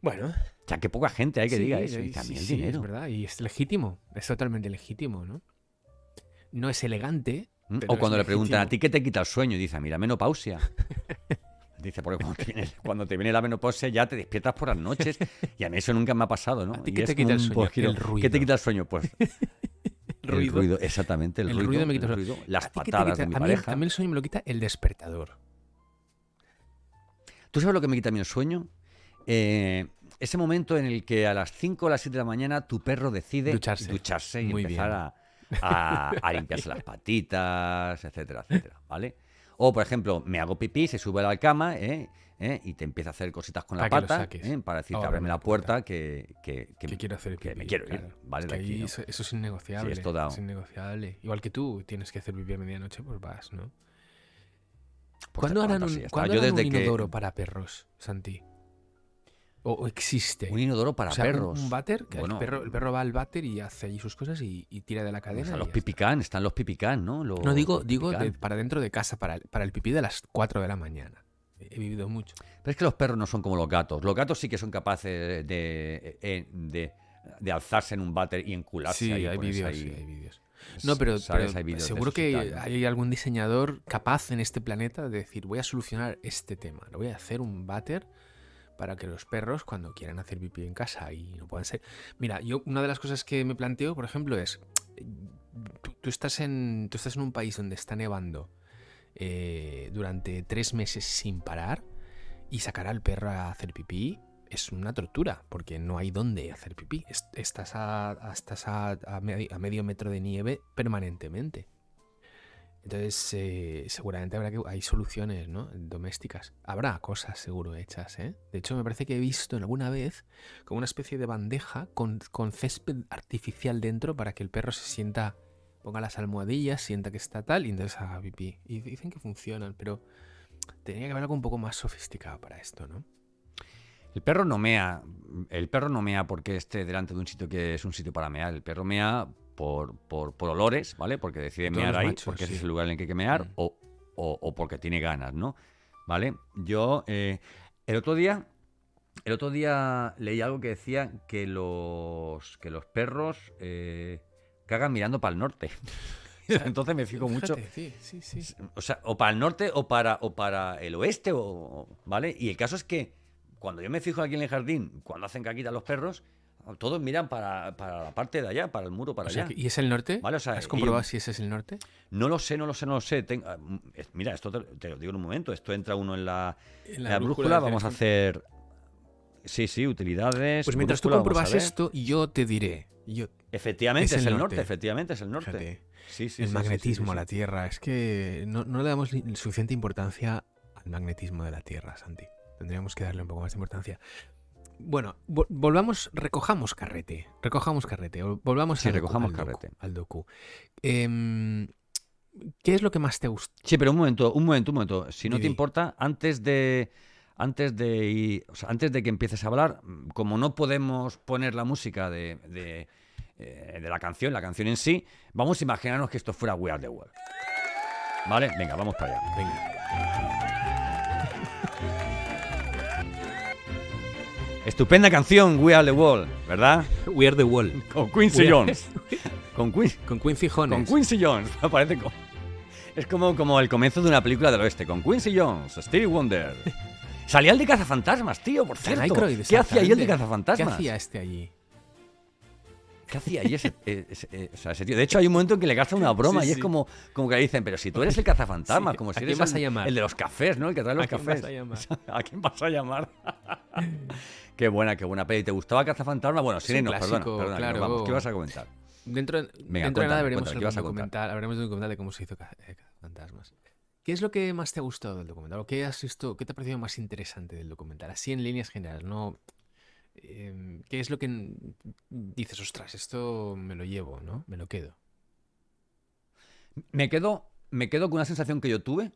Bueno, O sea, que poca gente hay que sí, diga eso. Y dice, a mí sí, el sí, dinero. es verdad, y es legítimo, es totalmente legítimo, ¿no? No es elegante. ¿Mm? O cuando le preguntan, ¿a ti qué te quita el sueño? Y dice, a mí la menopausia. [laughs] Dice, porque cuando te, viene, [laughs] cuando te viene la menopausia ya te despiertas por las noches. Y a mí eso nunca me ha pasado, ¿no? ¿A ti Y qué te quita el sueño? El ¿Qué te ruido. quita el sueño? Pues [laughs] el Ruido. ruido, exactamente, el, El ruido, ruido me quita el ruido, las ¿A ti qué te patadas de mi a, mí, pareja. a mí el sueño me lo quita el despertador. ¿Tú sabes lo que me quita a mí el sueño? Eh, ese momento en el que a las 5 o las 7 de la mañana tu perro decide Ducharse. y Muy empezar bien. a, a- a limpiarse las patitas, etcétera, etcétera, ¿vale? O, por ejemplo, me hago pipí, se sube a la cama ¿eh? ¿eh? y te empieza a hacer cositas con la Para que lo pata. ¿eh? para decirte, ábreme me la la puerta. puerta que, que, que- que quiero hacer que pipí, me quiero ir, claro. ¿vale? Es De que aquí, eso, eso es innegociable. esto da- Es innegociable. Igual que tú tienes que hacer pipí a medianoche, pues vas, ¿no? Pues ¿Cuándo harán un. ¿cuándo Yo harán un desde que- inodoro para perros, Santi? ¿O, existe? Un inodoro para o sea, un- perros. Un, váter, que Bueno, el, perro, el perro va al váter y hace allí sus cosas y, y tira de la cadena. o sea, y los pipicán, están los pipicán, ¿no? Los- No, digo, digo de- para dentro de casa, para el, para el pipí de las 4 de la mañana. He vivido mucho. Pero es que los perros no son como los gatos. Los gatos sí que son capaces de, eh, de, de alzarse en un váter y encularse Sí, ahí. hay vídeos, ahí. sí, hay vídeos. No, pero, seguro que hay algún diseñador capaz en este planeta de decir, voy a solucionar este tema. Le voy a hacer un váter para que los perros cuando quieran hacer pipí en casa y no puedan ser... Mira, yo una de las cosas que me planteo, por ejemplo, es, tú, tú estás, en, tú estás en un país donde está nevando eh, durante tres meses sin parar y sacar al perro a hacer pipí es una tortura, porque no hay dónde hacer pipí. Es- Estás a, estás a medio metro de nieve permanentemente. Entonces, eh, seguramente habrá que hay soluciones ¿no? domésticas. Habrá cosas seguro hechas. ¿eh? De hecho, me parece que he visto alguna vez como una especie de bandeja con, con césped artificial dentro para que el perro se sienta, ponga las almohadillas, sienta que está tal y entonces haga pipí. Y dicen que funcionan, pero tenía que haber algo un poco más sofisticado para esto, ¿no? El perro no mea. El perro no mea porque esté delante de un sitio que es un sitio para mear. El perro mea por, por, por olores, ¿vale? Porque decide Todos mear ahí, machos, porque ese sí. es el lugar en el que hay que mear, Mm. o, o- o porque tiene ganas, ¿no? ¿Vale? Yo, eh, el otro día, el otro día leí algo que decía que los, que los perros eh, cagan mirando para el norte. [laughs] Entonces me fijo mucho. Fíjate, sí, sí, sí. O sea, o para el norte o para, o para el oeste, o, ¿vale? Y el caso es que cuando yo me fijo aquí en el jardín, cuando hacen caquita los perros, todos miran para, para la parte de allá, para el muro, para O allá. ¿Y es el norte? Vale, o sea, ¿Has comprobado y- si ese es el norte? No lo sé, no lo sé, no lo sé. Ah, mira, esto te, te lo digo en un momento. Esto entra uno en la, En en la brújula. Vamos a hacer. Sí, sí, utilidades. Pues mientras tú brújula, ver. esto, yo te diré. Yo, Efectivamente, Es es, el norte. norte. efectivamente, es el norte. fíjate, Sí, sí, el sí, magnetismo la. Tierra. Es que no, no le damos suficiente importancia al magnetismo de la Tierra, Santi. Tendríamos que darle un poco más de importancia. Bueno, volvamos, recojamos carrete. Recojamos carrete. Volvamos sí, recojamos carrete. al docu. Em, ¿Qué es lo que más te gusta? Sí, pero un momento, un momento, un momento. Si no te importa, antes de. Antes de, antes de que empieces a hablar, como no podemos poner la música de, de, eh, de, la canción, la canción en sí, vamos a imaginarnos que esto fuera We Are the World. ¿Vale? Venga, vamos para allá. Venga. Estupenda canción, We Are the Wall, ¿verdad? We Are the Wall. [laughs] Con Quincy Jones. [laughs] con, con Quincy Jones. Con Quincy Jones. [laughs] Parece como... Es como, como el comienzo de una película del oeste. Con Quincy Jones, Stevie Wonder. Salía el de Cazafantasmas, tío, por cierto. ¿Qué hacía ahí el de Cazafantasmas? ¿Qué hacía este allí? ¿Qué hacía ahí ese, tío? De hecho, hay un momento en que le gasta una broma y es como, como que le dicen, pero si tú eres el cazafantasmas, como si eres vas a llamar? el de los cafés, ¿no? El que trae los ¿A cafés. Quién vas [laughs] a, quién vas a llamar? [laughs] Qué buena, qué buena peli. ¿Te gustaba Cazafantasma? Bueno, sí, no, perdona, perdona claro. vamos, ¿qué vas a comentar? Dentro, dentro de nada veremos un documental, hablaremos de un documental de cómo se hizo Cazafantasmas. ¿Qué es lo que más te ha gustado del documental? ¿O qué has visto, qué te ha parecido más interesante del documental? Así en líneas generales, no... Em, ¿Qué es lo que dices, ostras, esto me lo llevo, ¿no? Me lo quedo. Me quedo, me quedo con una sensación que yo tuve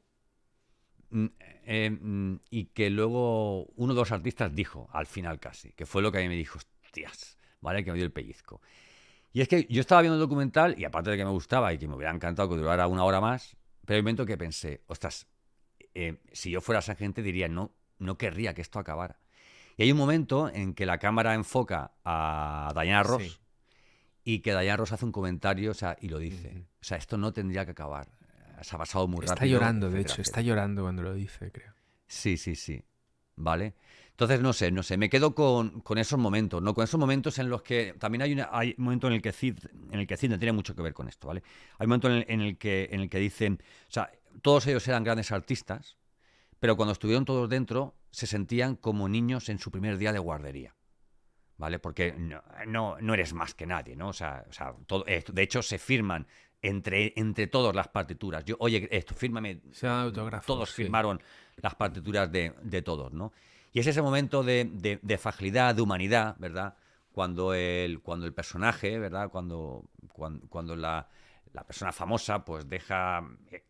Mm, mm, y que luego uno de los artistas dijo, al final casi, que fue lo que a mí me dijo, hostias, ¿vale? Que me dio el pellizco. Y es que yo estaba viendo el documental y aparte de que me gustaba y que me hubiera encantado que durara una hora más, pero hay un momento que pensé, ostras, eh, si yo fuera esa gente diría, no, no querría que esto acabara. Y hay un momento en que la cámara enfoca a Diana Ross y que Diana Ross hace un comentario o sea, y lo dice. O sea, esto no tendría que acabar se ha pasado muy rápido. Está llorando, de hecho, está llorando cuando lo dice, creo. Sí, sí, sí. ¿Vale? Entonces, no sé, no sé, me quedo con, esos momentos, ¿no? Con esos momentos en los que también hay, una, hay un momento en el que Cid, en el que Cid no tiene mucho que ver con esto, ¿vale? Hay un momento en el, que, en el que dicen, o sea, todos ellos eran grandes artistas, pero cuando estuvieron todos dentro se sentían como niños en su primer día de guardería. ¿Vale? Porque no, no, eres más que nadie, ¿no? O sea, o sea todo, de hecho se firman entre, entre todos las partituras. Yo, oye, esto, fírmame. Todos firmaron las partituras de, de, todos, ¿no? Y es ese momento de, de, fragilidad, de humanidad, ¿verdad? Cuando el, cuando el personaje, ¿verdad? Cuando, cuando, la, la, persona famosa, pues deja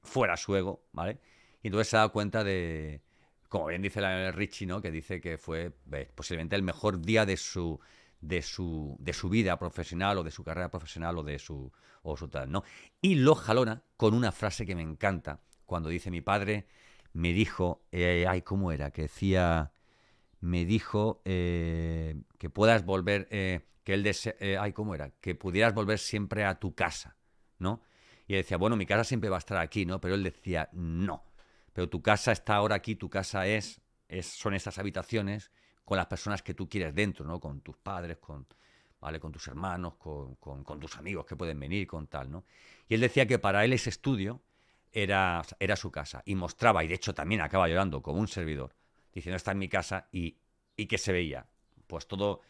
fuera su ego, ¿vale? Y entonces se da cuenta de, como bien dice la Richie, ¿no? Que dice que fue posiblemente el mejor día de su, de su, de su vida profesional o de su carrera profesional o de su, o su tal, ¿no? Y lo jalona con una frase que me encanta, cuando dice mi padre, me dijo, eh, ay, ¿cómo era? Que decía, me dijo eh, que puedas volver, eh, que él desea, ay, ¿cómo era? Que pudieras volver siempre a tu casa, ¿no? Y decía, bueno, mi casa siempre va a estar aquí, ¿no? Pero él decía, no, pero tu casa está ahora aquí, tu casa es, es son estas habitaciones con las personas que tú quieres dentro, ¿no? Con tus padres, con, ¿vale? Con tus hermanos, con, tus amigos que pueden venir, con tal, ¿no? Y él decía que para él ese estudio era, era su casa y mostraba, y de hecho también acaba llorando como un servidor, diciendo, está en mi casa y, y que se veía, pues todo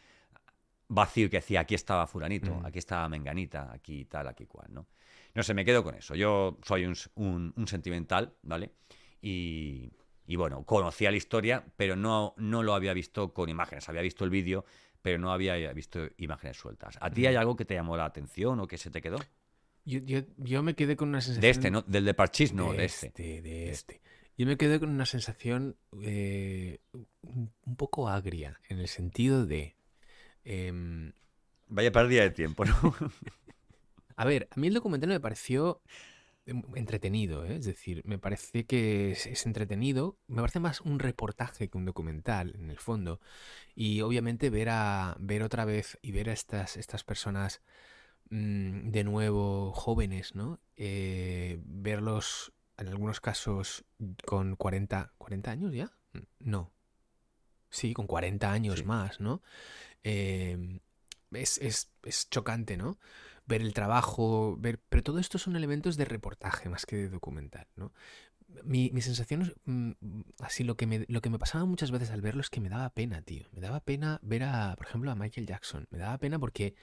vacío y que decía, aquí estaba fulanito, mm. aquí estaba menganita, aquí tal, aquí cual, ¿no? No sé, me quedo con eso. Yo soy un, un sentimental, ¿vale? Y, y bueno, conocía la historia, pero no, no lo había visto con imágenes. Había visto el vídeo, pero no había visto imágenes sueltas. ¿A ti hay algo que te llamó la atención o que se te quedó? Yo, me quedé con una sensación. De este, ¿no? Del de Parchís, no, de, este. este. De este. Yo me quedé con una sensación eh, un poco agria, en el sentido de. Em, Vaya pérdida de tiempo, ¿no? [laughs] a ver, a mí el documental me pareció entretenido, ¿eh? es decir, me parece que es, entretenido, me parece más un reportaje que un documental en el fondo y obviamente ver a ver otra vez y ver a estas estas personas mm, de nuevo jóvenes, ¿no? Eh, verlos en algunos casos con 40 40 años ya, no, sí, con 40 años más, ¿no? Em, es, es, es chocante, ¿no? Ver el trabajo, ver... Pero todo esto son elementos de reportaje más que de documental, ¿no? Mi, mi sensación, mm, así lo que, me, lo que me pasaba muchas veces al verlo es que me daba pena, tío. Me daba pena ver a, por ejemplo, a Michael Jackson. Me daba pena porque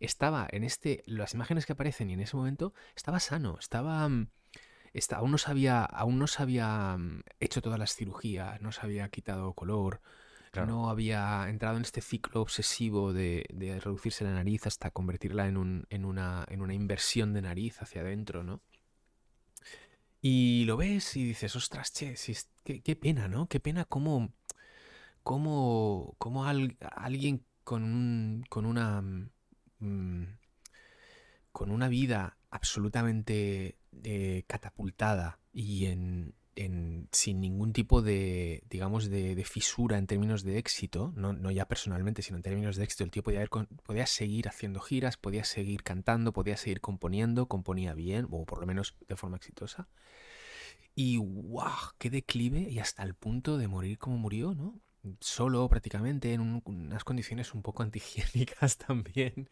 estaba en este, las imágenes que aparecen y en ese momento estaba sano, estaba, mm, está, aún, no se había, aún no se había mm, hecho todas las cirugías, no se había quitado color, no había entrado en este ciclo obsesivo de, de, reducirse la nariz hasta convertirla en, un, en, una, en una inversión de nariz hacia adentro, ¿no? Y lo ves y dices, ostras, che, qué, qué, pena, ¿no? Qué pena cómo, cómo, cómo alguien con, un, con una... Mm, con una vida absolutamente eh, catapultada y en, sin ningún tipo de, digamos, de, fisura en términos de éxito, no, ya personalmente, sino en términos de éxito, el tío podía, podía seguir haciendo giras, podía seguir cantando, podía seguir componiendo, componía bien, o por lo menos de forma exitosa. Y wow, qué declive y hasta el punto de morir como murió, ¿no? Solo prácticamente, en unas condiciones un poco [laughs] antihigiénicas también.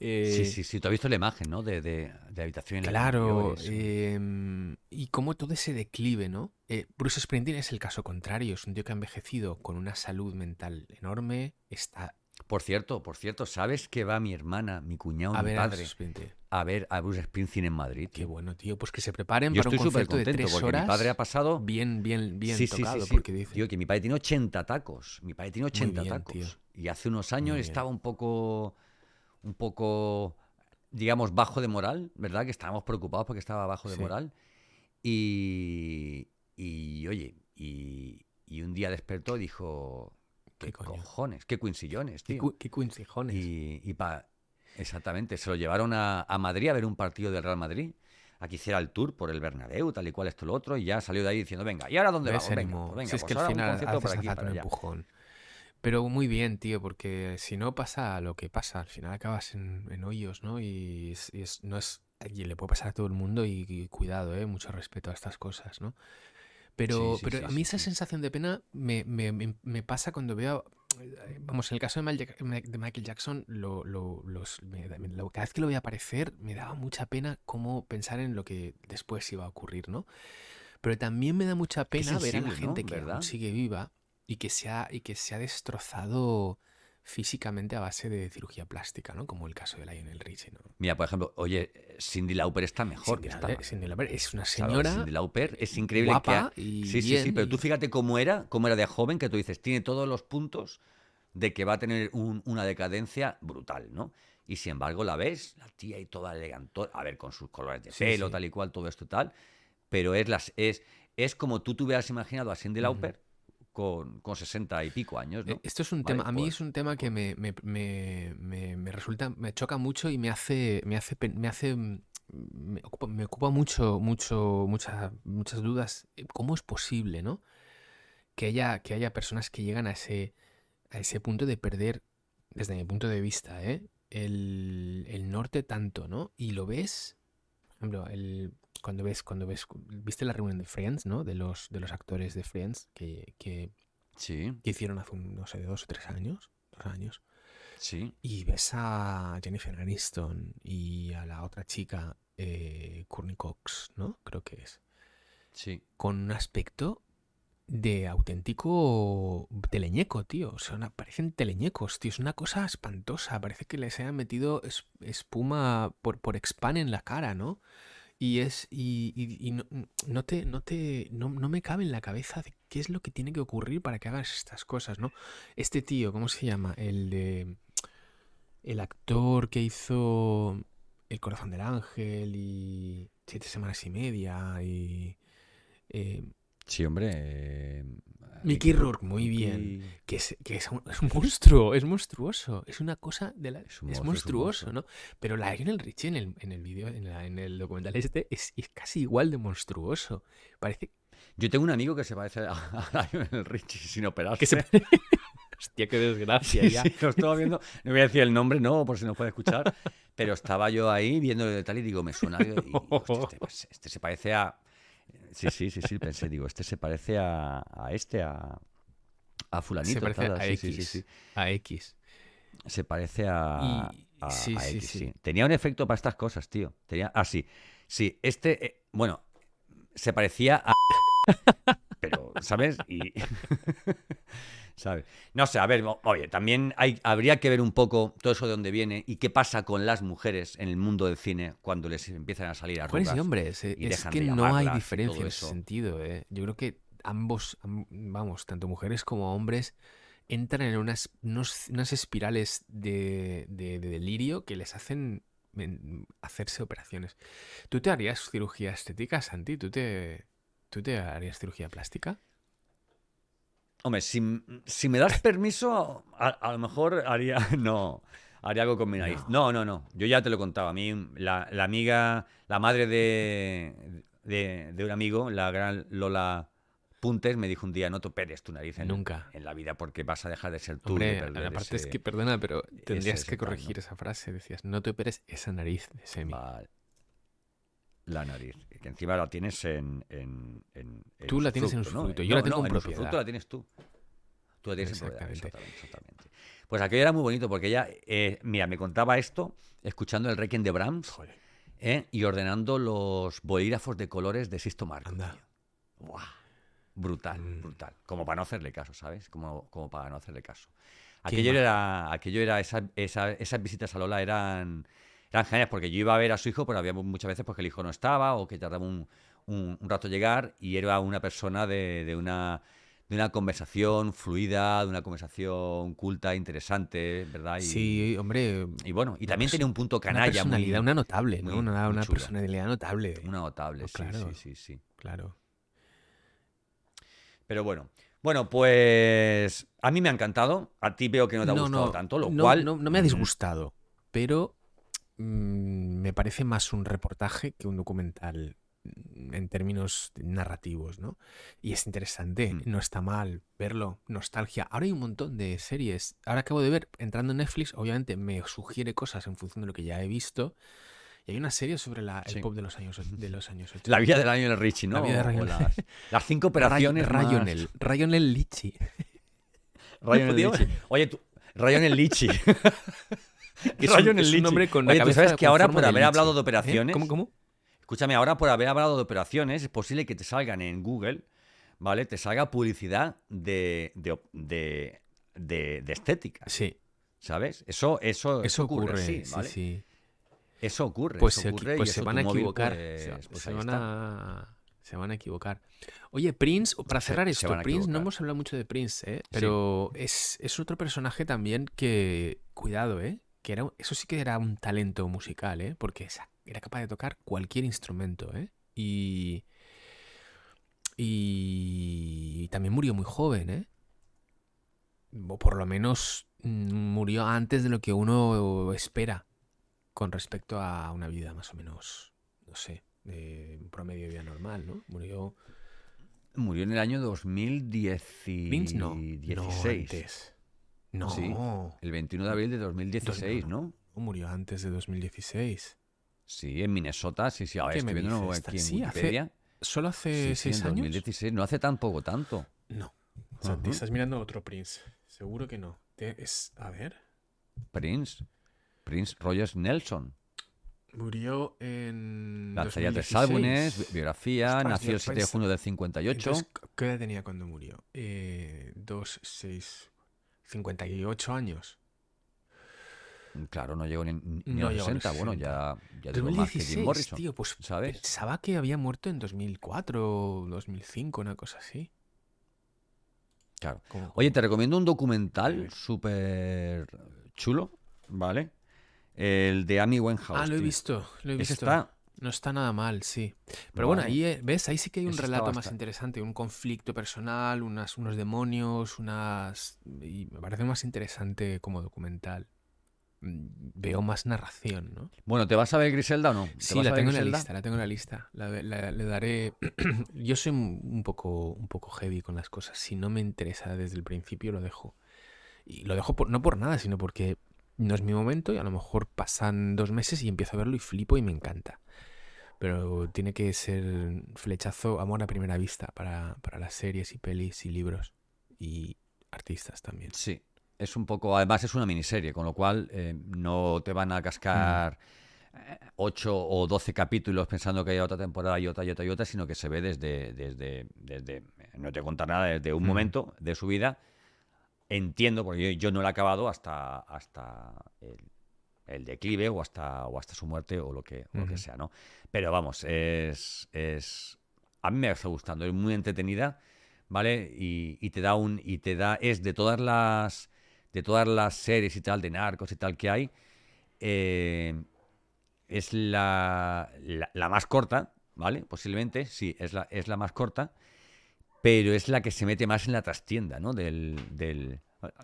Sí, eh, sí, sí. Tú has visto la imagen, ¿no? De, de, de habitación Claro. Em, y cómo todo ese declive, ¿no? Eh, Bruce Springsteen es el caso contrario. Es un tío que ha envejecido con una salud mental enorme. Está. Por cierto, por cierto, ¿sabes que va mi hermana, mi cuñado, mi padre a ver a Bruce Springsteen en Madrid? Qué bueno, tío. Pues que se preparen para un concierto de tres horas. Mi padre ha pasado. Bien, bien, bien tocado, porque dice. Tío, que mi padre tiene 80 tacos. Mi padre tiene 80 tacos. Y hace unos años estaba un poco un poco, digamos, bajo de moral, ¿verdad? Que estábamos preocupados porque estaba bajo de moral. Y, y oye, y, y, un día despertó y dijo, ¿qué, cojones? ¿Qué cuincillones, tío? ¿Qué, cuincijones? Y, y pa, exactamente, se lo llevaron a, a Madrid a ver un partido del Real Madrid a que hiciera el tour por el Bernabéu, tal y cual esto lo otro, y ya salió de ahí diciendo, venga, ¿y ahora dónde vamos? Venga, pues venga, si es pues que al final haces aquí, para empujón. Pero muy bien, tío, porque si no pasa lo que pasa, al final acabas en, hoyos, ¿no? Y, es, no es. Y le puede pasar a todo el mundo y, cuidado, ¿eh? Mucho respeto a estas cosas, ¿no? Pero, pero a mí esa sensación de pena me, me, me, pasa cuando veo. Vamos, en el caso de Michael Jackson, lo, lo, los, cada vez que lo veía aparecer, me daba mucha pena cómo pensar en lo que después iba a ocurrir, ¿no? Pero también me da mucha pena ver a la gente que sigue viva y que se ha, y que se ha destrozado físicamente a base de cirugía plástica, ¿no? Como el caso de Lionel Richie, ¿no? Mira, por ejemplo, oye, Cindy Lauper está mejor. Cindy, Lauper es una señora Cindy Lauper es increíble guapa y Sí, sí, sí, pero tú fíjate cómo era, cómo era de joven, que tú dices, tiene todos los puntos de que va a tener una decadencia brutal, ¿no? Y sin embargo la ves, la tía y toda elegante, a ver, con sus colores de pelo, tal y cual, todo esto y tal, pero es, las, es, es como tú te hubieras imaginado a Cindy Lauper, con, con 60 y pico años. ¿no? Eh, esto es un tema, a mí pues es un tema que me, me, me, me, resulta, me choca mucho y me hace, me hace, me hace, me ocupa, me ocupa mucho, mucho, muchas, muchas dudas. Eh, ¿Cómo es posible, no? Que haya, que haya personas que llegan a ese, a ese punto de perder, desde mi punto de vista, ¿eh? el, el norte tanto, ¿no? Y lo ves, ejemplo, el, cuando ves, cuando ves, viste la reunión de Friends, ¿no? De los, de los actores de Friends que, que, sí. que hicieron hace, no sé, dos o tres años, dos años. Sí. Y ves a Jennifer Aniston y a la otra chica, eh, Courtney Cox, ¿no? Creo que es. Sí. Con un aspecto de auténtico teleñeco, tío. O sea, parecen teleñecos, tío. Es una cosa espantosa. Parece que les hayan metido espuma por, por en la cara, ¿no? Y es. Y, no, te. No te. No, me cabe en la cabeza de qué es lo que tiene que ocurrir para que hagas estas cosas, ¿no? Este tío, ¿cómo se llama? El de. El actor que hizo. El corazón del ángel y. Siete semanas y media y. Eh, sí, hombre. Eh, Mickey Rourke, muy bien. Que, es, que es, un, monstruo, es monstruoso. Es una cosa de la. Es, monstruoso, ¿no? Pero la Lionel Richie en el, en el vídeo, en, el documental este, es, casi igual de monstruoso. Parece. Yo tengo un amigo que se parece a, Lionel Richie sin operarse. se... [laughs] Hostia, qué desgracia. ya. Sí, lo estaba viendo. No voy a decir el nombre, no, por si no puede escuchar. Pero estaba yo ahí viendo el tal y digo, me suena. Y, este, este se parece a Sí, sí, sí, sí, pensé, digo, este se parece a, a este, a, a fulanito. Se parece a, X, a X. Se parece a, X, sí. Tenía un efecto para estas cosas, tío. Tenía, ah, sí. Sí, este, eh, bueno, se parecía a... [laughs] Pero, ¿sabes? Y... [laughs] ¿Sabes? No sé, a ver, oye, también hay, habría que ver un poco todo eso de dónde viene y qué pasa con las mujeres en el mundo del cine cuando les empiezan a salir Mujeres arrugas. y hombres, eh, y es que no hay diferencia en ese sentido. eh. Yo creo que ambos, am- vamos, tanto mujeres como hombres, entran en unas, unos- unas espirales de, de- de delirio que les hacen hacerse operaciones. ¿Tú te harías cirugía estética, Santi? ¿Tú te, ¿tú te harías cirugía plástica? Hombre, si, si me das permiso, a, a lo mejor haría. [laughs] No, haría algo con mi nariz. No, no, no. Yo ya te lo he contado. A mí, la, la amiga, la madre de, de, de un amigo, la gran Lola Puntes, me dijo un día: No te operes tu nariz en, Nunca. en la vida porque vas a dejar de ser tú. Hombre, aparte es que, perdona, pero tendrías ese que corregir esa frase. Decías, no te operes esa nariz de semi. Vale. La nariz. Que encima la tienes en. en, en- en Tú la tienes en usufructo, ¿no? yo la tengo en en propiedad. usufructo la tienes tú. Tú la tienes en propiedad, Exactamente. exactamente. Pues aquello era muy bonito porque ella, eh, mira, me contaba esto escuchando el Requiem de Brahms. ¿eh? y ordenando los bolígrafos de colores de Sisto Marco. Anda. Buah. Brutal, Mm. brutal. Como para no hacerle caso, ¿sabes? Como, como para no hacerle caso. Aquello era, aquello era esa- esa- esas visitas a Lola eran, eran geniales porque yo iba a ver a su hijo, pero había muchas veces porque el hijo no estaba o que tardaba un, un- un rato llegar y era una persona de, de una, de una conversación fluida, de una conversación culta, interesante, ¿verdad? Y, Sí, hombre. y bueno, y también tenía un punto Una canalla muy, personalidad, una notable, ¿no? Una, una personalidad notable. una notable, sí, claro. sí, sí, sí. Claro. Pero bueno, bueno, pues a mí me ha encantado. A ti veo que no te ha gustado tanto, lo no, cual no, no me ha disgustado, pero mm, me parece más un reportaje que un documental mm, en términos narrativos, ¿no? Y es interesante, Mm. no está mal verlo, nostalgia. Ahora hay un montón de series. Ahora acabo de ver, entrando en Netflix, obviamente me sugiere cosas en función de lo que ya he visto. Y hay una serie sobre la, el Sí. pop de los años, de los años 80. La vida del año en el Richie, ¿no? La vida de Ryan- las, [laughs] las cinco operaciones más- Rayonel, Rayonel Lichi. [laughs] Rayon el Podía- Lichi. Oye, tú, Rayon el [laughs] Es un- Rayon el es un con la Oye, tú cabeza sabes que ahora por haber hablado de ¿eh? operaciones, ¿Cómo, cómo? escúchame, ahora por haber hablado de operaciones, es posible que te salgan en Google, ¿vale? Te salga publicidad de, de, de, de- de estética, Sí, ¿sabes? Eso, eso, eso ocurre, sí, ¿vale? sí. Eso ocurre, Pues, eso se, ocurre pues y se eso van a equivocar. pues- se, pues se van a, se van a equivocar. Oye, Prince, para Se- cerrar se esto, Prince, no hemos hablado mucho de Prince, ¿eh? pero es, es otro personaje también que, cuidado, ¿eh? Que era, eso sí que era un talento musical, ¿eh? porque era capaz de tocar cualquier instrumento. ¿eh? Y, y también murió muy joven, ¿eh? o por lo menos mm, murió antes de lo que uno espera con respecto a una vida más o menos, no sé, de un promedio de vida normal, ¿no? Murió Murió en el año 2016. Prince, no, no antes. No, Sí. El 21 de abril de 2016, no, ¿no? murió antes de 2016. Sí, en Minnesota, sí, sí. Ahora ¿Qué me estoy viendo aquí en Sí, hace Wikipedia. ¿Solo hace Sí, sí, seis en años? 2016, no hace tampoco tanto. No. Santi, Ajá. estás mirando a otro Prince. Seguro que no. Te- es, a ver. Prince. Prince Rogers Nelson. Murió en. Lanzaría tres 2016. álbumes, bi- biografía, nació el yo 7 de junio del 58. Entonces, ¿qué edad tenía cuando murió? Eh, dos, seis, 58 años. Claro, no llegó ni, ni No a los 60. Bueno, 60. ya, ya duró más que Jim 2016, Morrison. tío, pues ¿sabes? pensaba que había muerto en 2004 o 2005, una cosa así. Claro. Como- Oye, te recomiendo un documental súper chulo, ¿vale? El de Amy Winehouse. ah, lo he tío. visto, lo he Ese visto. está No está nada mal, sí. Pero bueno, Vale. ahí, eh, ¿ves? Ahí sí que hay un relato más bastante- interesante, un conflicto personal, unas, unos demonios, unas... Y me parece más interesante como documental. Mm, Veo más narración, ¿no? Bueno, ¿te vas a ver Griselda o no? ¿Te Sí, vas la a ver tengo en la Griselda? lista, la tengo en la lista. La- la- le daré. [clears throat] Yo soy un un poco, un poco heavy con las cosas. Si no me interesa desde el principio, lo dejo. Y lo dejo por- no por nada, sino porque no es mi momento y a lo mejor pasan dos meses y empiezo a verlo y flipo y me encanta. Pero tiene que ser flechazo, amor a primera vista para, para las series y pelis y libros y artistas también. Sí, es un poco, además es una miniserie, con lo cual eh, no te van a cascar eh, 8 o 12 capítulos pensando que hay otra temporada y otra y otra y otra, sino que se ve desde, desde, desde no te contar nada, desde un Mm. momento de su vida entiendo, porque yo, no lo he acabado hasta, hasta el, declive o hasta, o hasta su muerte o lo que, lo que sea, ¿no? Pero vamos, es, es... A mí me está gustando, es muy entretenida, ¿vale? Y, y, te da un... Y te da... Es de todas las... De todas las series y tal, de narcos y tal que hay, eh, es la, la, más corta, ¿vale? Posiblemente, sí, es la, es la más corta, pero es la que se mete más en la trastienda, ¿no? Del, del,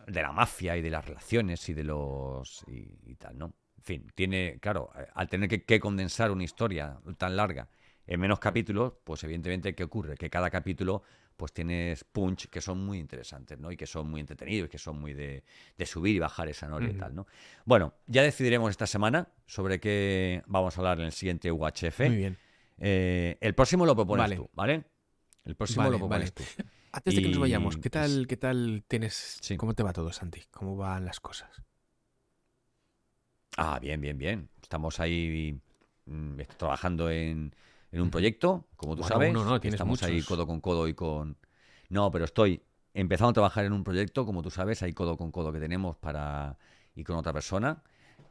de la mafia y de las relaciones y de los... y, tal, ¿no? En fin, tiene, claro, al tener que, condensar una historia tan larga en menos capítulos, pues evidentemente, ¿qué ocurre? Que cada capítulo pues tienes punch que son muy interesantes, ¿no? Y que son muy entretenidos, que son muy de, subir y bajar esa noria y tal, ¿no? Bueno, ya decidiremos esta semana sobre qué vamos a hablar en el siguiente UHF. Muy bien. Eh, el próximo lo propones tú, ¿vale? El próximo lo propones tú. [laughs] Antes de que nos vayamos, ¿qué tal, qué tal tienes? ¿Cómo te va todo, Santi? ¿Cómo van las cosas? Ah, bien, bien, bien. Estamos ahí mm, trabajando en, un proyecto, como tú sabes. no, Estamos ahí codo con codo y con. No, pero estoy empezando a trabajar en un proyecto, como tú sabes, ahí codo con codo que tenemos para y con otra persona.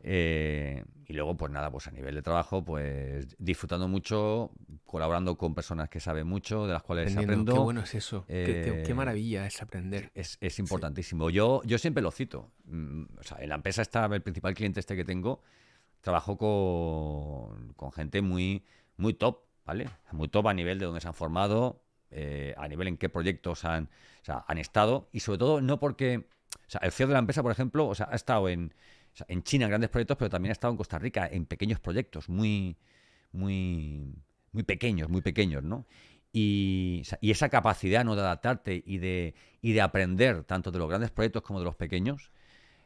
Eh, y luego, pues nada, pues a nivel de trabajo, pues disfrutando mucho, colaborando con personas que saben mucho, de las cuales aprendo. Qué bueno es eso. qué, eh, maravilla es aprender. Es, importantísimo. Yo, yo siempre lo cito. Mm, o sea, en la empresa está el principal cliente este que tengo. Trabajo con, con gente muy, muy top, ¿vale? Muy top a nivel de donde se han formado, eh, a nivel en qué proyectos han, han estado. Y sobre todo, no porque. O sea, el CEO de la empresa, por ejemplo, o sea, ha estado en en China en grandes proyectos, pero también ha estado en Costa Rica en pequeños proyectos, muy, muy, muy pequeños, muy pequeños, ¿no? Y, esa capacidad ¿no? de adaptarte y de, y de aprender tanto de los grandes proyectos como de los pequeños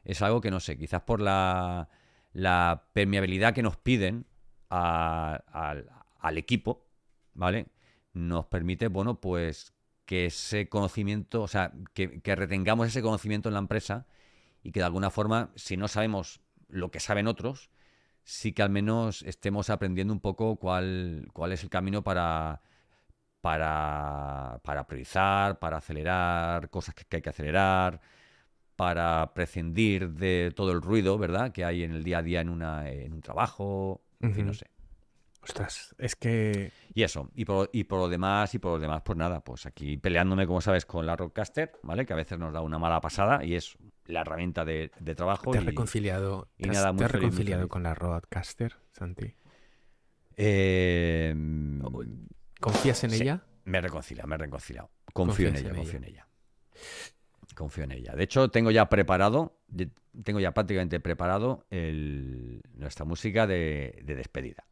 es algo que no sé, quizás por la, permeabilidad que nos piden al equipo, ¿vale? Nos permite, bueno, pues que ese conocimiento, o sea, que, que retengamos ese conocimiento en la empresa y que de alguna forma, si no sabemos lo que saben otros, sí que al menos estemos aprendiendo un poco cuál, cuál es el camino para, para, para priorizar, para acelerar cosas que, hay que acelerar, para prescindir de todo el ruido, ¿verdad?, que hay en el día a día en, una, en un trabajo, en fin, no sé. Ostras, es que... Y eso, y por, y por lo demás, y por lo demás, pues nada, pues aquí peleándome, como sabes, con la Rockcaster, ¿vale? Que a veces nos da una mala pasada y es la herramienta de, trabajo. ¿Te has reconciliado, y nada, ¿te has reconciliado con la Roadcaster, Santi? Eh, ¿Confías en ella? Me he reconciliado, me he reconciliado. Confío en ella, confío en ella. Confío en ella. De hecho, tengo ya preparado, tengo ya prácticamente preparado nuestra música de, despedida.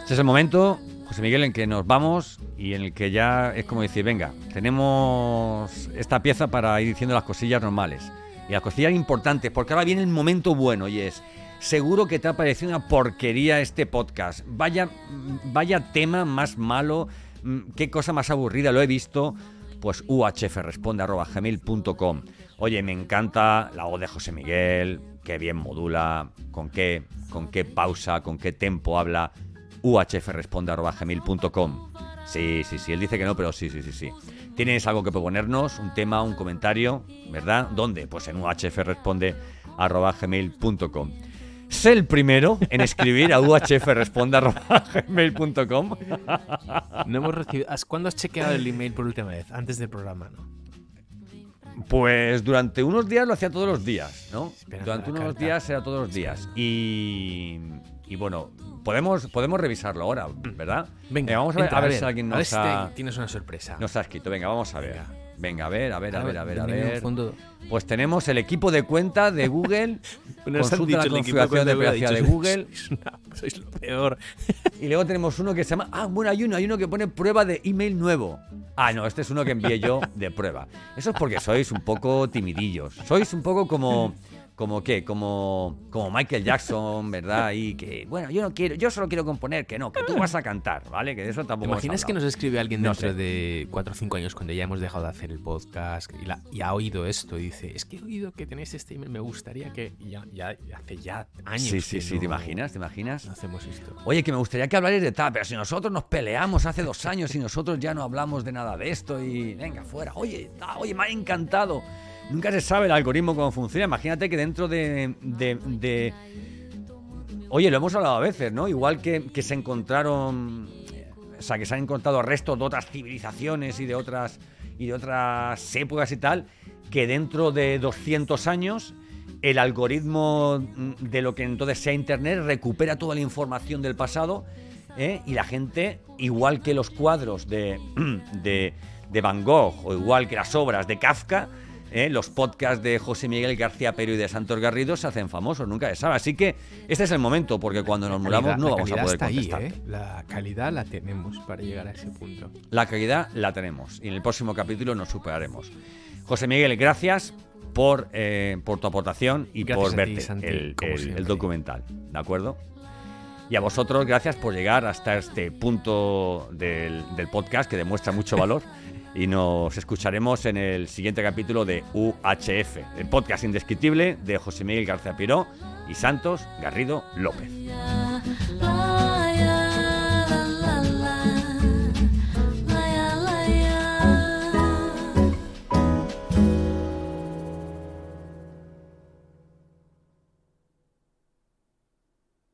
este es el momento José Miguel, en que nos vamos y en el que ya es como decir, venga, tenemos esta pieza para ir diciendo las cosillas normales. Y las cosillas importantes, porque ahora viene el momento bueno y es, seguro que te ha parecido una porquería este podcast. Vaya, vaya tema más malo, mm, qué cosa más aburrida, lo he visto. Pues uhfresponde.gmail.com Oye, me encanta la voz de José Miguel, qué bien modula, con qué, con qué pausa, con qué tempo habla uhfresponde.gmail.com. Sí, sí, sí, él dice que no, pero sí, sí, sí, sí. ¿Tienes algo que proponernos? ¿Un tema, un comentario? ¿Verdad? ¿Dónde? Pues en uhfresponde.gmail.com. Sé el primero en escribir a uhfresponde.gmail.com. No hemos recibido... ¿Cuándo has chequeado el email por última vez? Antes del programa, ¿no? Pues durante unos días lo hacía todos los días, ¿no? durante unos días era todos los días. Y, y bueno, podemos, podemos revisarlo ahora, ¿verdad? Venga, vamos a ver, a ver, si alguien nos ha... Tienes una sorpresa. Nos ha escrito. Venga, vamos a ver. Venga, a ver, a ver, a ver, a ver, a ver. Pues tenemos el equipo de cuenta de Google. [laughs] consulta la configuración de privacidad de [laughs] Google. Sois lo peor. Y luego tenemos uno que se llama. Ah, bueno, hay uno, hay uno que pone prueba de email nuevo. Ah, no, este es uno que envié yo de prueba. Eso es porque sois un poco timidillos. Sois un poco como como qué, como, como Michael Jackson, ¿verdad? Y que, bueno, yo no quiero, yo solo quiero componer, que no, que tú vas a cantar, ¿vale? Que de eso tampoco ¿Te imaginas que nos escribe alguien No dentro sé. de cuatro o cinco años cuando ya hemos dejado de hacer el podcast y, la- y ha oído esto y dice, es que he oído que tenéis este email, me gustaría que... ya, ya hace ya años Sí, sí, que sí, no- ¿te imaginas? ¿Te imaginas? no hacemos esto. Oye, que me gustaría que hablarais de tal, pero si nosotros nos peleamos hace dos años y nosotros ya no hablamos de nada de esto y venga, fuera. Oye, ah, oye, me ha encantado. Nunca se sabe el algoritmo cómo funciona. Imagínate que dentro de, de- de- Oye, lo hemos hablado a veces, ¿no? Igual que, que se encontraron... O sea, que se han encontrado restos de otras civilizaciones y de otras, y de otras épocas y tal, que dentro de 200 años el algoritmo de lo que entonces sea Internet recupera toda la información del pasado ¿eh? y la gente, igual que los cuadros de, [clears throat] de, de Van Gogh o igual que las obras de Kafka, ¿eh? los podcasts de José Miguel García Pero y de Santos Garrido se hacen famosos, nunca se sabe. Así que este es el momento, porque cuando nos muramos Calidad- no la vamos a poder ahí, contestar. ¿eh? La calidad la tenemos para llegar a ese punto. La calidad la tenemos y en el próximo capítulo nos superaremos. José Miguel, gracias por, eh, por tu aportación y Gracias por ti, verte Santi, el, documental, ¿de acuerdo? Y a vosotros, gracias por llegar hasta este punto del, del podcast que demuestra mucho valor. [laughs] Y nos escucharemos en el siguiente capítulo de UHF, el podcast indescriptible de José Miguel García Piró y Santos Garrido López.